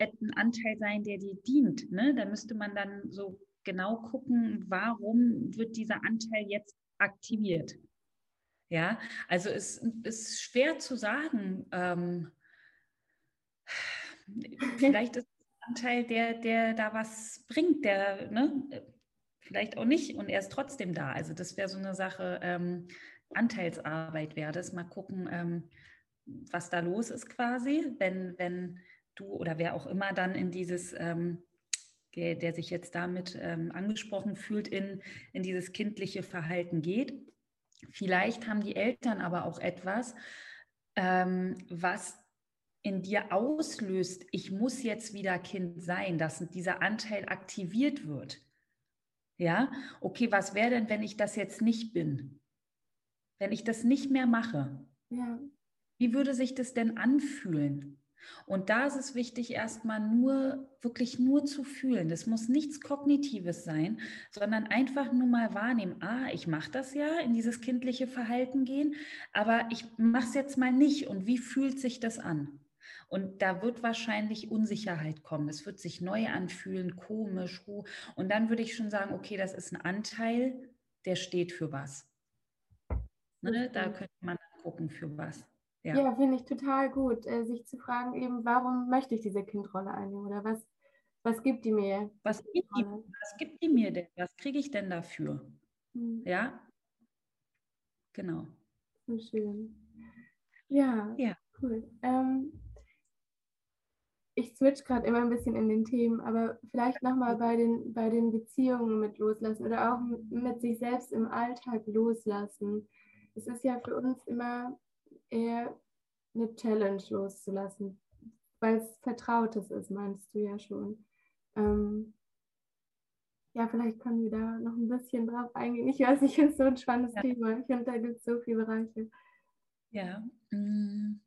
ein Anteil sein, der dir dient. Ne? Da müsste man dann so genau gucken, warum wird dieser Anteil jetzt aktiviert. Ja, also es ist schwer zu sagen. Ähm, vielleicht ist ein Anteil, der, der da was bringt, der, ne, vielleicht auch nicht und er ist trotzdem da. Also das wäre so eine Sache, ähm, Anteilsarbeit wäre das. Mal gucken, ähm, was da los ist quasi, wenn, wenn du oder wer auch immer dann in dieses ähm, der, der sich jetzt damit ähm, angesprochen fühlt, in, in dieses kindliche Verhalten geht. Vielleicht haben die Eltern aber auch etwas, ähm, was in dir auslöst, ich muss jetzt wieder Kind sein, dass dieser Anteil aktiviert wird. Ja, okay, was wäre denn, wenn ich das jetzt nicht bin? Wenn ich das nicht mehr mache? Ja. Wie würde sich das denn anfühlen? Und da ist es wichtig, erstmal nur, wirklich nur zu fühlen. Das muss nichts Kognitives sein, sondern einfach nur mal wahrnehmen, ah, ich mache das ja, in dieses kindliche Verhalten gehen, aber ich mache es jetzt mal nicht. Und wie fühlt sich das an? Und da wird wahrscheinlich Unsicherheit kommen. Es wird sich neu anfühlen, komisch. Und dann würde ich schon sagen, okay, das ist ein Anteil, der steht für was. Ne? Da könnte man gucken, für was. Ja, ja finde ich total gut, äh, sich zu fragen, eben, warum möchte ich diese Kindrolle einnehmen oder was, was gibt die mir? Was gibt die, was gibt die mir denn? Was kriege ich denn dafür? Hm. Ja, genau. So schön. Ja, ja. cool. Ähm, ich switch gerade immer ein bisschen in den Themen, aber vielleicht nochmal bei den, bei den Beziehungen mit loslassen oder auch mit sich selbst im Alltag loslassen. Es ist ja für uns immer eher eine Challenge loszulassen. weil es Vertrautes ist, meinst du ja schon. Ähm, ja, vielleicht können wir da noch ein bisschen drauf eingehen. Ich weiß, ich finde es so ein spannendes ja. Thema. Ich finde, da gibt es so viele Bereiche. Ja, mm,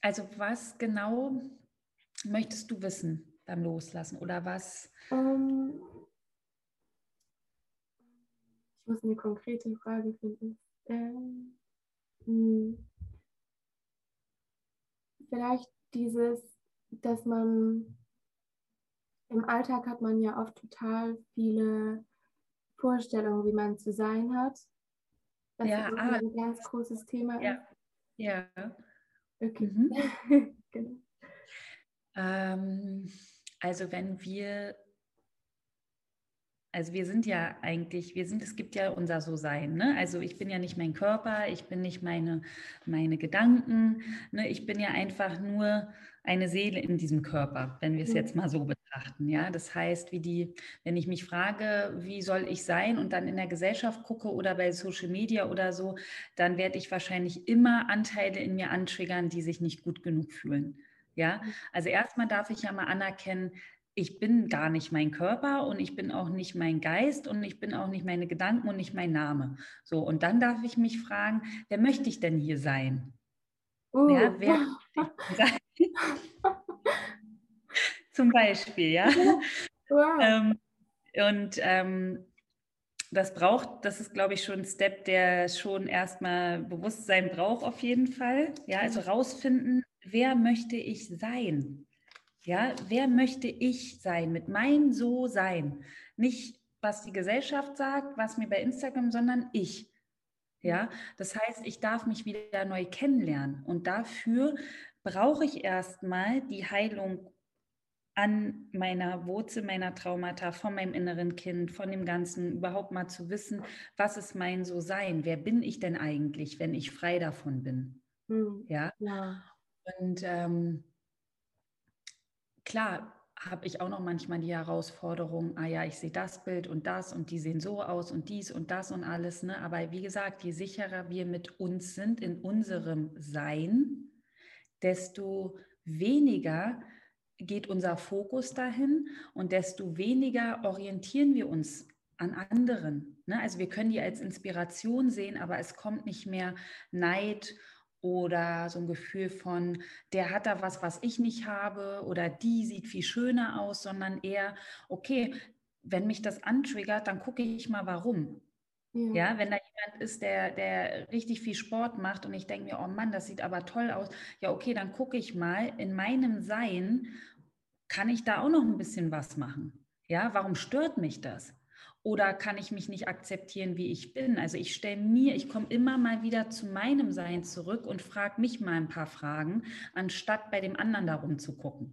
also was genau möchtest du wissen beim Loslassen oder was? Um, ähm, ich muss eine konkrete Frage finden. Ähm, hm. Vielleicht dieses, dass man im Alltag hat man ja oft total viele Vorstellungen, wie man zu sein hat. Das ja, ist ah, ein ganz großes Thema. Ja. Ja. Okay. Mhm. genau. ähm, also wenn wir also wir sind ja eigentlich, wir sind, es gibt ja unser So-Sein. Ne? Also ich bin ja nicht mein Körper, ich bin nicht meine, meine Gedanken. Ne? Ich bin ja einfach nur eine Seele in diesem Körper, wenn wir es jetzt mal so betrachten. Ja, das heißt, wie die, wenn ich mich frage, wie soll ich sein und dann in der Gesellschaft gucke oder bei Social Media oder so, dann werde ich wahrscheinlich immer Anteile in mir antriggern, die sich nicht gut genug fühlen. Ja, also erstmal darf ich ja mal anerkennen, ich bin gar nicht mein Körper und ich bin auch nicht mein Geist und ich bin auch nicht meine Gedanken und nicht mein Name. So, und dann darf ich mich fragen, wer möchte ich denn hier sein? Uh. Ja, wer sein? Zum Beispiel, ja. Wow. Ähm, und ähm, das braucht, das ist, glaube ich, schon ein Step, der schon erstmal Bewusstsein braucht, auf jeden Fall. Ja, also rausfinden, wer möchte ich sein? Ja, wer möchte ich sein mit meinem So-Sein? Nicht, was die Gesellschaft sagt, was mir bei Instagram, sondern ich. Ja, das heißt, ich darf mich wieder neu kennenlernen. Und dafür brauche ich erstmal die Heilung an meiner Wurzel meiner Traumata, von meinem inneren Kind, von dem Ganzen, überhaupt mal zu wissen, was ist mein So-Sein? Wer bin ich denn eigentlich, wenn ich frei davon bin? Mhm. Ja? ja. Und ähm, klar habe ich auch noch manchmal die Herausforderung, ah ja, ich sehe das Bild und das und die sehen so aus und dies und das und alles. Ne? Aber wie gesagt, je sicherer wir mit uns sind in unserem Sein, desto weniger geht unser Fokus dahin und desto weniger orientieren wir uns an anderen. Ne? Also wir können die als Inspiration sehen, aber es kommt nicht mehr Neid oder so ein Gefühl von, der hat da was, was ich nicht habe oder die sieht viel schöner aus, sondern eher, okay, wenn mich das antriggert, dann gucke ich mal, warum. Ja. ja, wenn da jemand ist, der, der richtig viel Sport macht und ich denke mir, oh Mann, das sieht aber toll aus. Ja, okay, dann gucke ich mal in meinem Sein, kann ich da auch noch ein bisschen was machen? Ja, warum stört mich das? Oder kann ich mich nicht akzeptieren, wie ich bin? Also ich stelle mir, ich komme immer mal wieder zu meinem Sein zurück und frage mich mal ein paar Fragen, anstatt bei dem anderen darum zu gucken.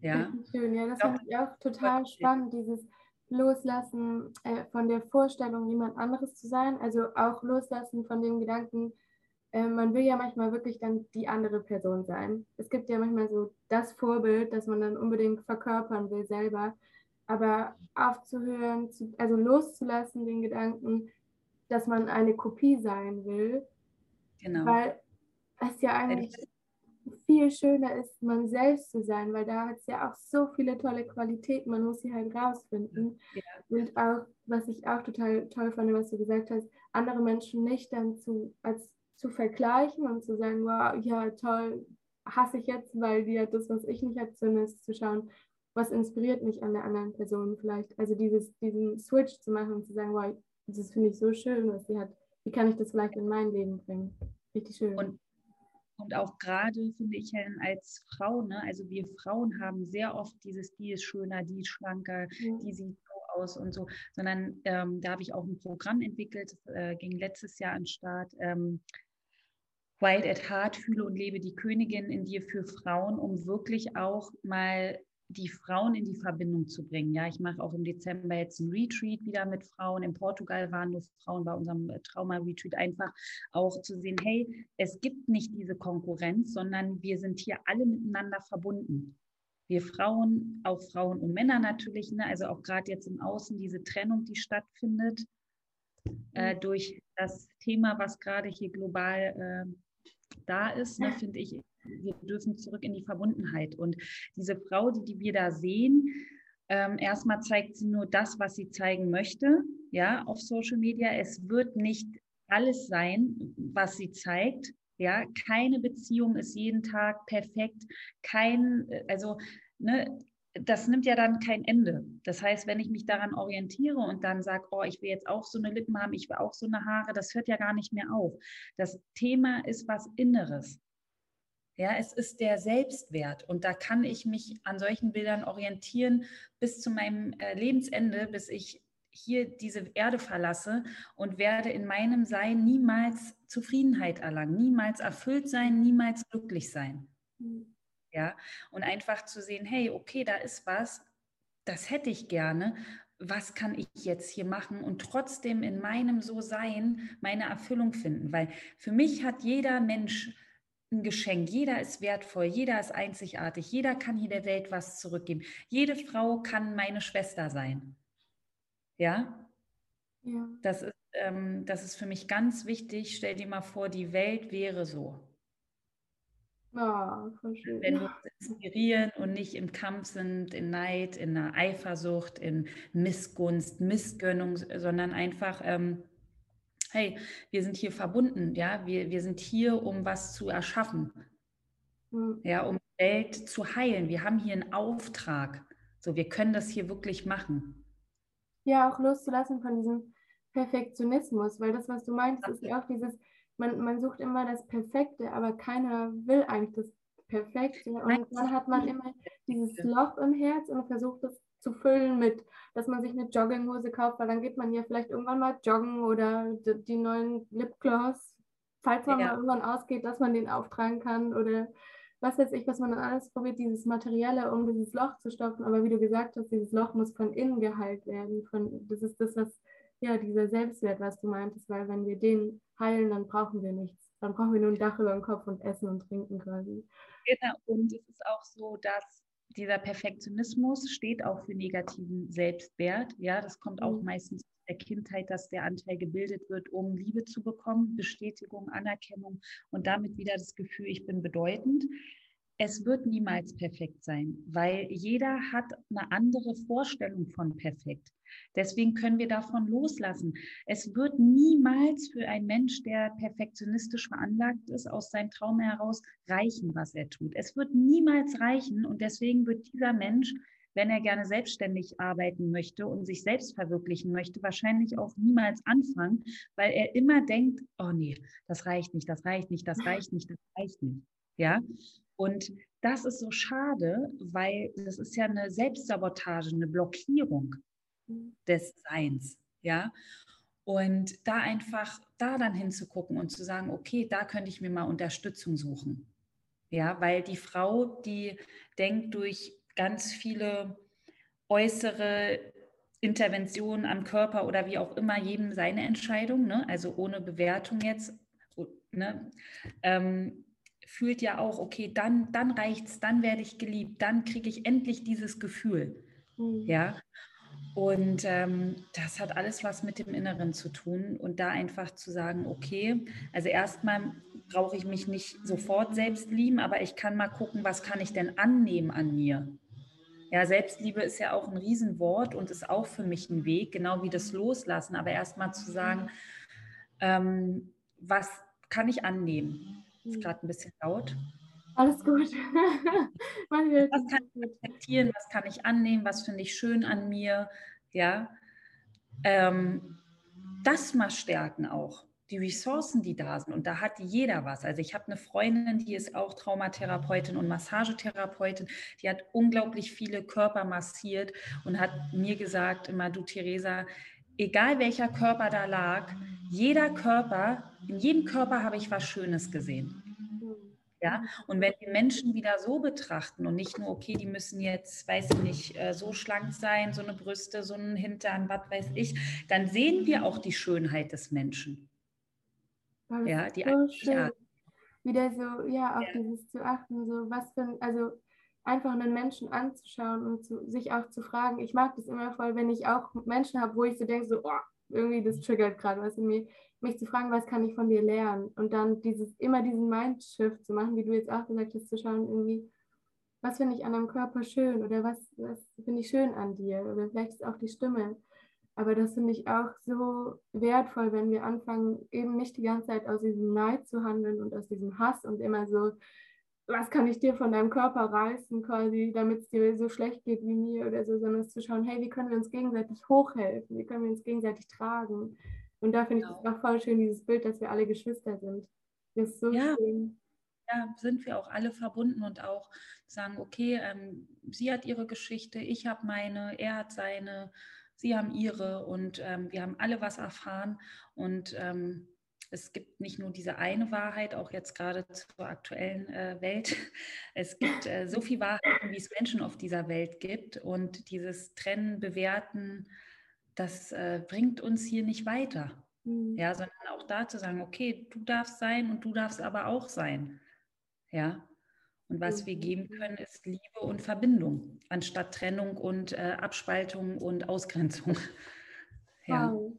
Ja, schön. Ja, das finde ich auch total spannend, dieses Loslassen äh, von der Vorstellung, jemand anderes zu sein. Also auch Loslassen von dem Gedanken, äh, man will ja manchmal wirklich dann die andere Person sein. Es gibt ja manchmal so das Vorbild, das man dann unbedingt verkörpern will selber aber aufzuhören, zu, also loszulassen den Gedanken, dass man eine Kopie sein will. Genau. Weil es ja eigentlich viel schöner ist, man selbst zu sein, weil da hat es ja auch so viele tolle Qualitäten, man muss sie halt rausfinden. Ja. Und auch, was ich auch total toll fand, was du gesagt hast, andere Menschen nicht dann zu, als zu vergleichen und zu sagen, wow, ja, toll, hasse ich jetzt, weil die hat das, was ich nicht habe, sondern zu schauen, was inspiriert mich an der anderen Person vielleicht. Also dieses, diesen Switch zu machen und zu sagen, wow, das finde ich so schön, was sie hat. Wie kann ich das vielleicht in mein Leben bringen? Richtig schön. Und, und auch gerade finde ich als Frau, ne, also wir Frauen haben sehr oft dieses, die ist schöner, die ist schlanker, ja. die sieht so aus und so, sondern ähm, da habe ich auch ein Programm entwickelt, das äh, ging letztes Jahr an den Start. Ähm, Wild at Heart, fühle und lebe die Königin in dir für Frauen, um wirklich auch mal die Frauen in die Verbindung zu bringen. Ja, ich mache auch im Dezember jetzt ein Retreat wieder mit Frauen. In Portugal waren nur Frauen bei unserem äh, Trauma-Retreat. Einfach auch zu sehen, hey, es gibt nicht diese Konkurrenz, sondern wir sind hier alle miteinander verbunden. Wir Frauen, auch Frauen und Männer natürlich, ne? also auch gerade jetzt im Außen diese Trennung, die stattfindet äh, mhm. durch das Thema, was gerade hier global äh, da ist, ne, finde ich wir dürfen zurück in die Verbundenheit. Und diese Frau, die, die wir da sehen, ähm, erstmal zeigt sie nur das, was sie zeigen möchte, ja, auf Social Media. Es wird nicht alles sein, was sie zeigt. Ja, keine Beziehung ist jeden Tag perfekt. Kein, also, ne, das nimmt ja dann kein Ende. Das heißt, wenn ich mich daran orientiere und dann sage, oh, ich will jetzt auch so eine Lippen haben, ich will auch so eine Haare, das hört ja gar nicht mehr auf. Das Thema ist was Inneres. Ja, es ist der Selbstwert und da kann ich mich an solchen Bildern orientieren bis zu meinem äh, Lebensende, bis ich hier diese Erde verlasse und werde in meinem Sein niemals Zufriedenheit erlangen, niemals erfüllt sein, niemals glücklich sein. Mhm. Ja, und einfach zu sehen, hey, okay, da ist was, das hätte ich gerne. Was kann ich jetzt hier machen und trotzdem in meinem So-Sein meine Erfüllung finden? Weil für mich hat jeder Mensch ein Geschenk. Jeder ist wertvoll, jeder ist einzigartig, jeder kann hier der Welt was zurückgeben. Jede Frau kann meine Schwester sein. Ja? Ja. Das ist, ähm, das ist für mich ganz wichtig. Stell dir mal vor, die Welt wäre so. Ja, schön. Wenn wir uns inspirieren und nicht im Kampf sind, in Neid, in einer Eifersucht, in Missgunst, Missgönnung, sondern einfach ähm, hey, wir sind hier verbunden, ja, wir, wir sind hier, um was zu erschaffen, mhm. ja, um die Welt zu heilen. Wir haben hier einen Auftrag. So, wir können das hier wirklich machen. Ja, auch loszulassen von diesem Perfektionismus, weil das, was du meinst, ist ja auch dieses, man, man sucht immer das Perfekte, aber keiner will eigentlich das Perfekte. Und dann hat man immer dieses Loch im Herz und versucht es zu füllen mit, dass man sich eine Jogginghose kauft, weil dann geht man ja vielleicht irgendwann mal joggen oder die, die neuen Lipgloss, falls man ja. mal irgendwann ausgeht, dass man den auftragen kann oder was weiß ich, was man dann alles probiert, dieses Materielle, um dieses Loch zu stopfen. Aber wie du gesagt hast, dieses Loch muss von innen geheilt werden. Von, das ist das, was, ja, dieser Selbstwert, was du meintest, weil wenn wir den heilen, dann brauchen wir nichts. Dann brauchen wir nur ein Dach über dem Kopf und Essen und Trinken quasi. Genau, und es ist auch so, dass dieser Perfektionismus steht auch für negativen Selbstwert. Ja, das kommt auch mhm. meistens aus der Kindheit, dass der Anteil gebildet wird, um Liebe zu bekommen, Bestätigung, Anerkennung und damit wieder das Gefühl, ich bin bedeutend. Es wird niemals perfekt sein, weil jeder hat eine andere Vorstellung von perfekt. Deswegen können wir davon loslassen. Es wird niemals für einen Mensch, der perfektionistisch veranlagt ist, aus seinem Traum heraus reichen, was er tut. Es wird niemals reichen und deswegen wird dieser Mensch, wenn er gerne selbstständig arbeiten möchte und sich selbst verwirklichen möchte, wahrscheinlich auch niemals anfangen, weil er immer denkt, oh nee, das reicht nicht, das reicht nicht, das reicht nicht, das reicht nicht. Ja, und das ist so schade, weil das ist ja eine Selbstsabotage, eine Blockierung des Seins, ja. Und da einfach, da dann hinzugucken und zu sagen, okay, da könnte ich mir mal Unterstützung suchen. Ja, weil die Frau, die denkt durch ganz viele äußere Interventionen am Körper oder wie auch immer, jedem seine Entscheidung, ne? also ohne Bewertung jetzt, ne? ähm, fühlt ja auch, okay, dann, dann es, dann werde ich geliebt, dann kriege ich endlich dieses Gefühl. Mhm. Ja, und ähm, das hat alles was mit dem Inneren zu tun. Und da einfach zu sagen, okay, also erstmal brauche ich mich nicht sofort selbst lieben, aber ich kann mal gucken, was kann ich denn annehmen an mir. Ja, Selbstliebe ist ja auch ein Riesenwort und ist auch für mich ein Weg, genau wie das Loslassen. Aber erstmal zu sagen, ähm, was kann ich annehmen? Ist gerade ein bisschen laut. Alles gut. was kann ich akzeptieren, was kann ich annehmen, was finde ich schön an mir, ja. Ähm, das mal stärken auch, die Ressourcen, die da sind. Und da hat jeder was. Also ich habe eine Freundin, die ist auch Traumatherapeutin und Massagetherapeutin, die hat unglaublich viele Körper massiert und hat mir gesagt, immer du Theresa, egal welcher Körper da lag, jeder Körper, in jedem Körper habe ich was Schönes gesehen. Ja, und wenn wir Menschen wieder so betrachten und nicht nur, okay, die müssen jetzt, weiß ich nicht, äh, so schlank sein, so eine Brüste, so ein Hintern, was weiß ich, dann sehen wir auch die Schönheit des Menschen. Das ja, die so schön. Wieder so, ja, auf ja. dieses zu achten, so was für, also einfach einen Menschen anzuschauen und zu, sich auch zu fragen. Ich mag das immer voll, wenn ich auch Menschen habe, wo ich so denke, so, oh, irgendwie, das triggert gerade was in mir, mich zu fragen, was kann ich von dir lernen? Und dann dieses, immer diesen Mindshift zu machen, wie du jetzt auch gesagt hast, zu schauen, irgendwie, was finde ich an deinem Körper schön oder was, was finde ich schön an dir? Oder vielleicht ist auch die Stimme. Aber das finde ich auch so wertvoll, wenn wir anfangen, eben nicht die ganze Zeit aus diesem Neid zu handeln und aus diesem Hass und immer so, was kann ich dir von deinem Körper reißen, quasi, damit es dir so schlecht geht wie mir oder so, sondern zu schauen, hey, wie können wir uns gegenseitig hochhelfen, wie können wir uns gegenseitig tragen. Und da finde genau. ich es auch voll schön, dieses Bild, dass wir alle Geschwister sind. Das ist so ja. schön. Ja, sind wir auch alle verbunden und auch sagen, okay, ähm, sie hat ihre Geschichte, ich habe meine, er hat seine, sie haben ihre und ähm, wir haben alle was erfahren und ähm, es gibt nicht nur diese eine Wahrheit, auch jetzt gerade zur aktuellen äh, Welt. Es gibt äh, so viel Wahrheiten, wie es Menschen auf dieser Welt gibt. Und dieses Trennen, Bewerten, das äh, bringt uns hier nicht weiter. Mhm. Ja, sondern auch da zu sagen, okay, du darfst sein und du darfst aber auch sein. Ja. Und was mhm. wir geben können, ist Liebe und Verbindung, anstatt Trennung und äh, Abspaltung und Ausgrenzung. ja. Wow.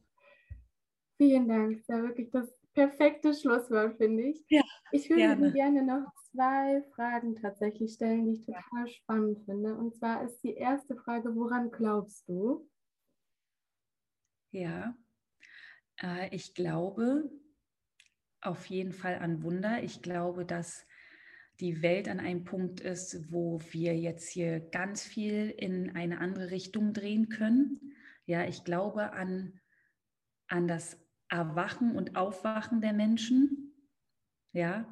Vielen Dank. War wirklich das perfekte Schlusswort, finde ich. Ja, ich würde gerne. gerne noch zwei Fragen tatsächlich stellen, die ich total spannend finde. Und zwar ist die erste Frage, woran glaubst du? Ja, äh, ich glaube auf jeden Fall an Wunder. Ich glaube, dass die Welt an einem Punkt ist, wo wir jetzt hier ganz viel in eine andere Richtung drehen können. Ja, ich glaube an, an das Erwachen und Aufwachen der Menschen. Ja,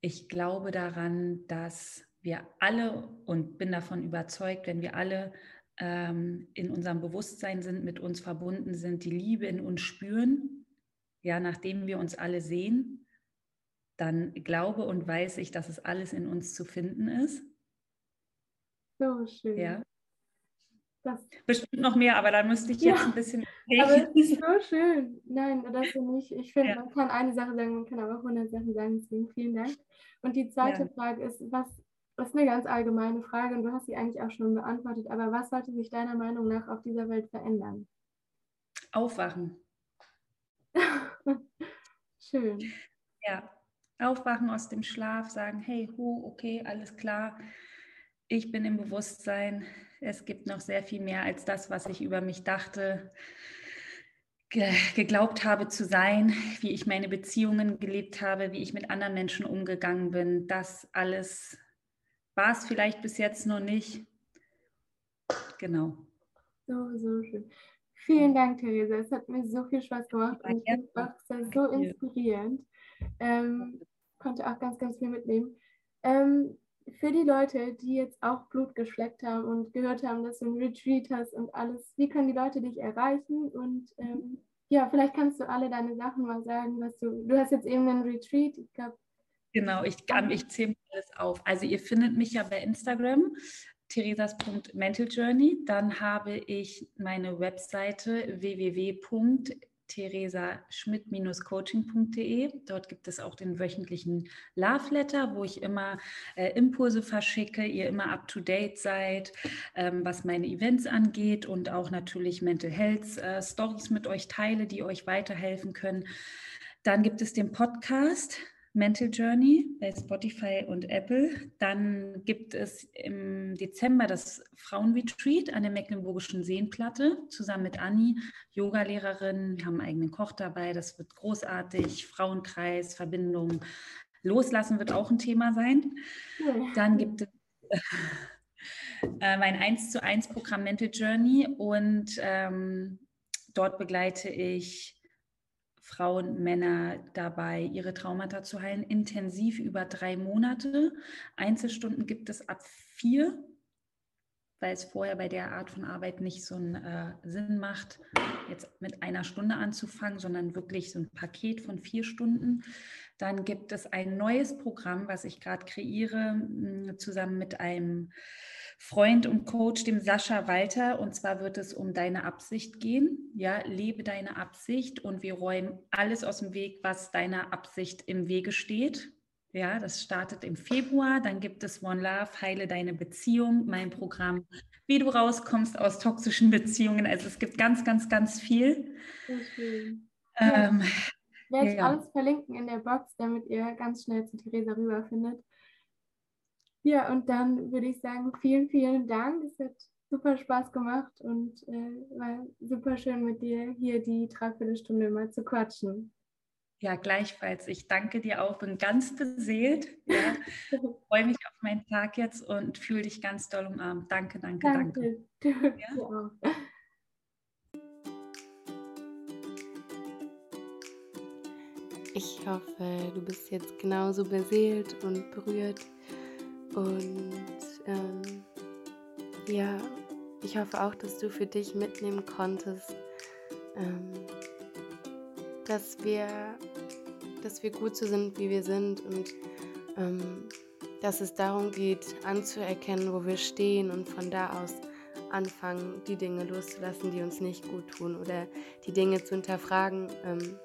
ich glaube daran, dass wir alle und bin davon überzeugt, wenn wir alle ähm, in unserem Bewusstsein sind, mit uns verbunden sind, die Liebe in uns spüren, ja, nachdem wir uns alle sehen, dann glaube und weiß ich, dass es alles in uns zu finden ist. So schön. Ja. Das Bestimmt noch mehr, aber da müsste ich jetzt ja, ein bisschen. Aber es ist so schön. Nein, das ist nicht. Ich finde, ja. man kann eine Sache sagen, man kann aber auch 100 Sachen sagen. Deswegen vielen Dank. Und die zweite ja. Frage ist, was, das ist eine ganz allgemeine Frage und du hast sie eigentlich auch schon beantwortet. Aber was sollte sich deiner Meinung nach auf dieser Welt verändern? Aufwachen. schön. Ja, aufwachen aus dem Schlaf, sagen, hey, hu, okay, alles klar. Ich bin im Bewusstsein, es gibt noch sehr viel mehr als das, was ich über mich dachte, ge geglaubt habe zu sein, wie ich meine Beziehungen gelebt habe, wie ich mit anderen Menschen umgegangen bin. Das alles war es vielleicht bis jetzt noch nicht. Genau. So, so schön. Vielen Dank, Theresa. Es hat mir so viel Spaß gemacht und ich es so inspirierend. Ähm, konnte auch ganz, ganz viel mitnehmen. Ähm, für die Leute, die jetzt auch Blut geschleckt haben und gehört haben, dass du ein Retreat hast und alles, wie können die Leute dich erreichen? Und ähm, ja, vielleicht kannst du alle deine Sachen mal sagen, was du, du hast jetzt eben einen Retreat, ich glaube. Genau, ich, ich zähle alles auf. Also ihr findet mich ja bei Instagram, theresas.mentaljourney. Dann habe ich meine Webseite www theresaschmidt-coaching.de. Dort gibt es auch den wöchentlichen Love Letter, wo ich immer äh, Impulse verschicke, ihr immer up to date seid, ähm, was meine Events angeht und auch natürlich Mental Health äh, Stories mit euch teile, die euch weiterhelfen können. Dann gibt es den Podcast Mental Journey bei Spotify und Apple. Dann gibt es im Dezember das Frauenretreat an der Mecklenburgischen Seenplatte zusammen mit Anni, Yogalehrerin. Wir haben einen eigenen Koch dabei. Das wird großartig. Frauenkreis, Verbindung. Loslassen wird auch ein Thema sein. Dann gibt es äh, mein 1 zu 1 Programm Mental Journey und ähm, dort begleite ich Frauen, Männer dabei, ihre Traumata zu heilen, intensiv über drei Monate. Einzelstunden gibt es ab vier, weil es vorher bei der Art von Arbeit nicht so einen äh, Sinn macht, jetzt mit einer Stunde anzufangen, sondern wirklich so ein Paket von vier Stunden. Dann gibt es ein neues Programm, was ich gerade kreiere, zusammen mit einem Freund und Coach, dem Sascha Walter. Und zwar wird es um deine Absicht gehen. Ja, lebe deine Absicht und wir räumen alles aus dem Weg, was deiner Absicht im Wege steht. Ja, das startet im Februar. Dann gibt es One Love, heile deine Beziehung, mein Programm wie du rauskommst aus toxischen Beziehungen. Also es gibt ganz, ganz, ganz viel. Ähm, ich werde ja. alles verlinken in der Box, damit ihr ganz schnell zu Theresa rüberfindet. Ja, und dann würde ich sagen, vielen, vielen Dank. Es hat super Spaß gemacht und äh, war super schön mit dir hier die Dreiviertelstunde mal zu quatschen. Ja, gleichfalls. Ich danke dir auch, bin ganz beseelt. Ja. Freue mich auf meinen Tag jetzt und fühle dich ganz doll umarmt. Danke, danke, danke. danke. Ja. Ich hoffe, du bist jetzt genauso beseelt und berührt. Und ähm, ja, ich hoffe auch, dass du für dich mitnehmen konntest, ähm, dass wir dass wir gut so sind, wie wir sind und ähm, dass es darum geht, anzuerkennen, wo wir stehen und von da aus anfangen, die Dinge loszulassen, die uns nicht gut tun oder die Dinge zu hinterfragen, ähm,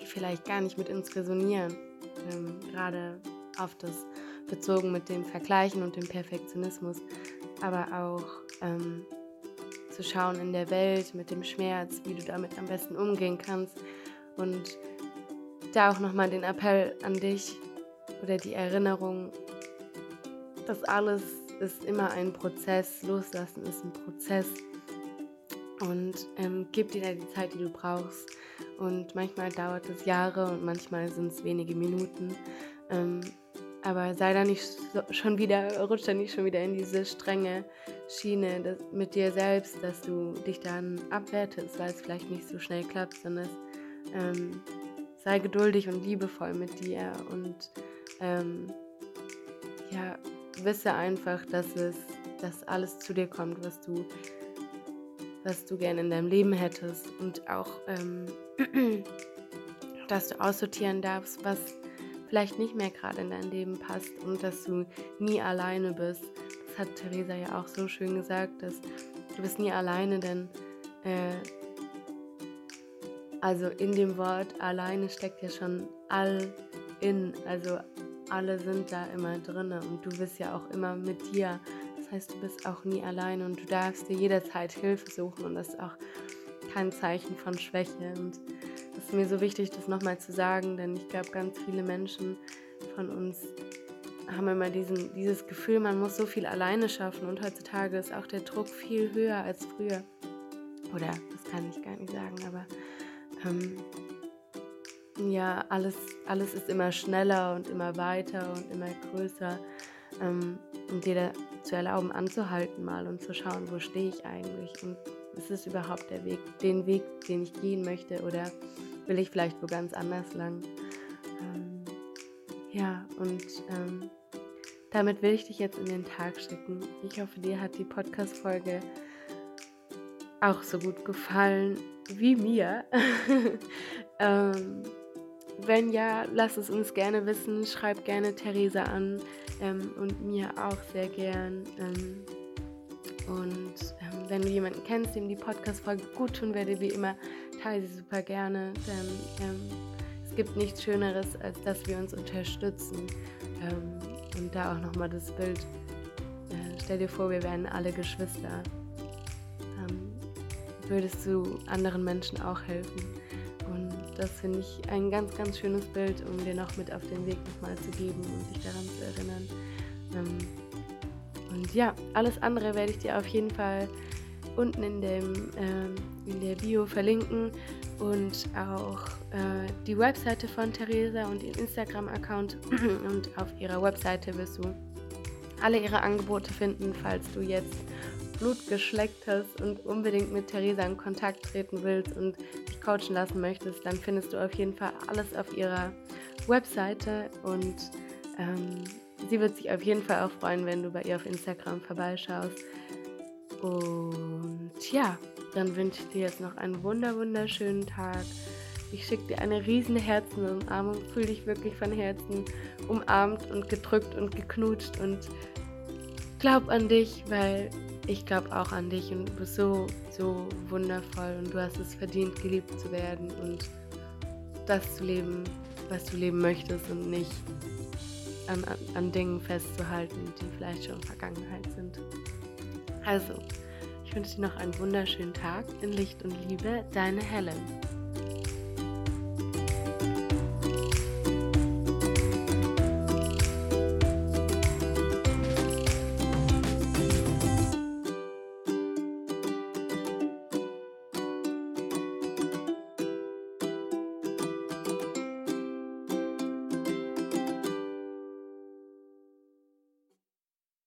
die vielleicht gar nicht mit uns resonieren. Ähm, gerade auf das bezogen mit dem Vergleichen und dem Perfektionismus, aber auch ähm, zu schauen in der Welt mit dem Schmerz, wie du damit am besten umgehen kannst und da auch nochmal den Appell an dich oder die Erinnerung, dass alles ist immer ein Prozess, loslassen ist ein Prozess und ähm, gib dir da die Zeit, die du brauchst. Und manchmal dauert es Jahre und manchmal sind es wenige Minuten. Ähm, aber sei da nicht schon wieder, rutsch da nicht schon wieder in diese strenge Schiene das, mit dir selbst, dass du dich dann abwertest, weil es vielleicht nicht so schnell klappt, sondern ähm, sei geduldig und liebevoll mit dir und ähm, ja, wisse einfach, dass es, dass alles zu dir kommt, was du, was du gerne in deinem Leben hättest und auch, ähm, dass du aussortieren darfst, was vielleicht nicht mehr gerade in dein Leben passt und dass du nie alleine bist. Das hat Theresa ja auch so schön gesagt, dass du bist nie alleine, denn äh, also in dem Wort alleine steckt ja schon all in, also alle sind da immer drin und du bist ja auch immer mit dir. Das heißt, du bist auch nie alleine und du darfst dir jederzeit Hilfe suchen und das ist auch kein Zeichen von Schwäche. Und mir so wichtig, das nochmal zu sagen, denn ich glaube, ganz viele Menschen von uns haben immer diesen, dieses Gefühl, man muss so viel alleine schaffen und heutzutage ist auch der Druck viel höher als früher. Oder das kann ich gar nicht sagen, aber ähm, ja, alles, alles ist immer schneller und immer weiter und immer größer. Ähm, und dir zu erlauben, anzuhalten mal und zu schauen, wo stehe ich eigentlich und ist es überhaupt der Weg, den Weg, den ich gehen möchte oder will ich vielleicht wo ganz anders lang? Ähm, ja, und ähm, damit will ich dich jetzt in den Tag schicken. Ich hoffe, dir hat die Podcast-Folge auch so gut gefallen wie mir. ähm, wenn ja, lass es uns gerne wissen. Schreib gerne Theresa an ähm, und mir auch sehr gern. Ähm, und ähm, wenn du jemanden kennst, dem die Podcast-Folge gut tun werde, wie immer, teile sie super gerne. Denn ähm, es gibt nichts Schöneres, als dass wir uns unterstützen. Ähm, und da auch nochmal das Bild. Äh, stell dir vor, wir wären alle Geschwister würdest du anderen Menschen auch helfen. Und das finde ich ein ganz, ganz schönes Bild, um dir noch mit auf den Weg nochmal zu geben und dich daran zu erinnern. Ähm, und ja, alles andere werde ich dir auf jeden Fall unten in, dem, ähm, in der Bio verlinken und auch äh, die Webseite von Theresa und ihren Instagram-Account. und auf ihrer Webseite wirst du alle ihre Angebote finden, falls du jetzt Blut geschleckt hast und unbedingt mit Theresa in Kontakt treten willst und dich coachen lassen möchtest, dann findest du auf jeden Fall alles auf ihrer Webseite und ähm, sie wird sich auf jeden Fall auch freuen, wenn du bei ihr auf Instagram vorbeischaust. Und ja, dann wünsche ich dir jetzt noch einen wunder wunderschönen Tag. Ich schicke dir eine riesen Herzenumarmung, fühle dich wirklich von Herzen umarmt und gedrückt und geknutscht. Und glaub an dich, weil ich glaube auch an dich. Und du bist so, so wundervoll. Und du hast es verdient, geliebt zu werden und das zu leben, was du leben möchtest. Und nicht an, an, an Dingen festzuhalten, die vielleicht schon Vergangenheit sind. Also, ich wünsche dir noch einen wunderschönen Tag in Licht und Liebe, deine Helen.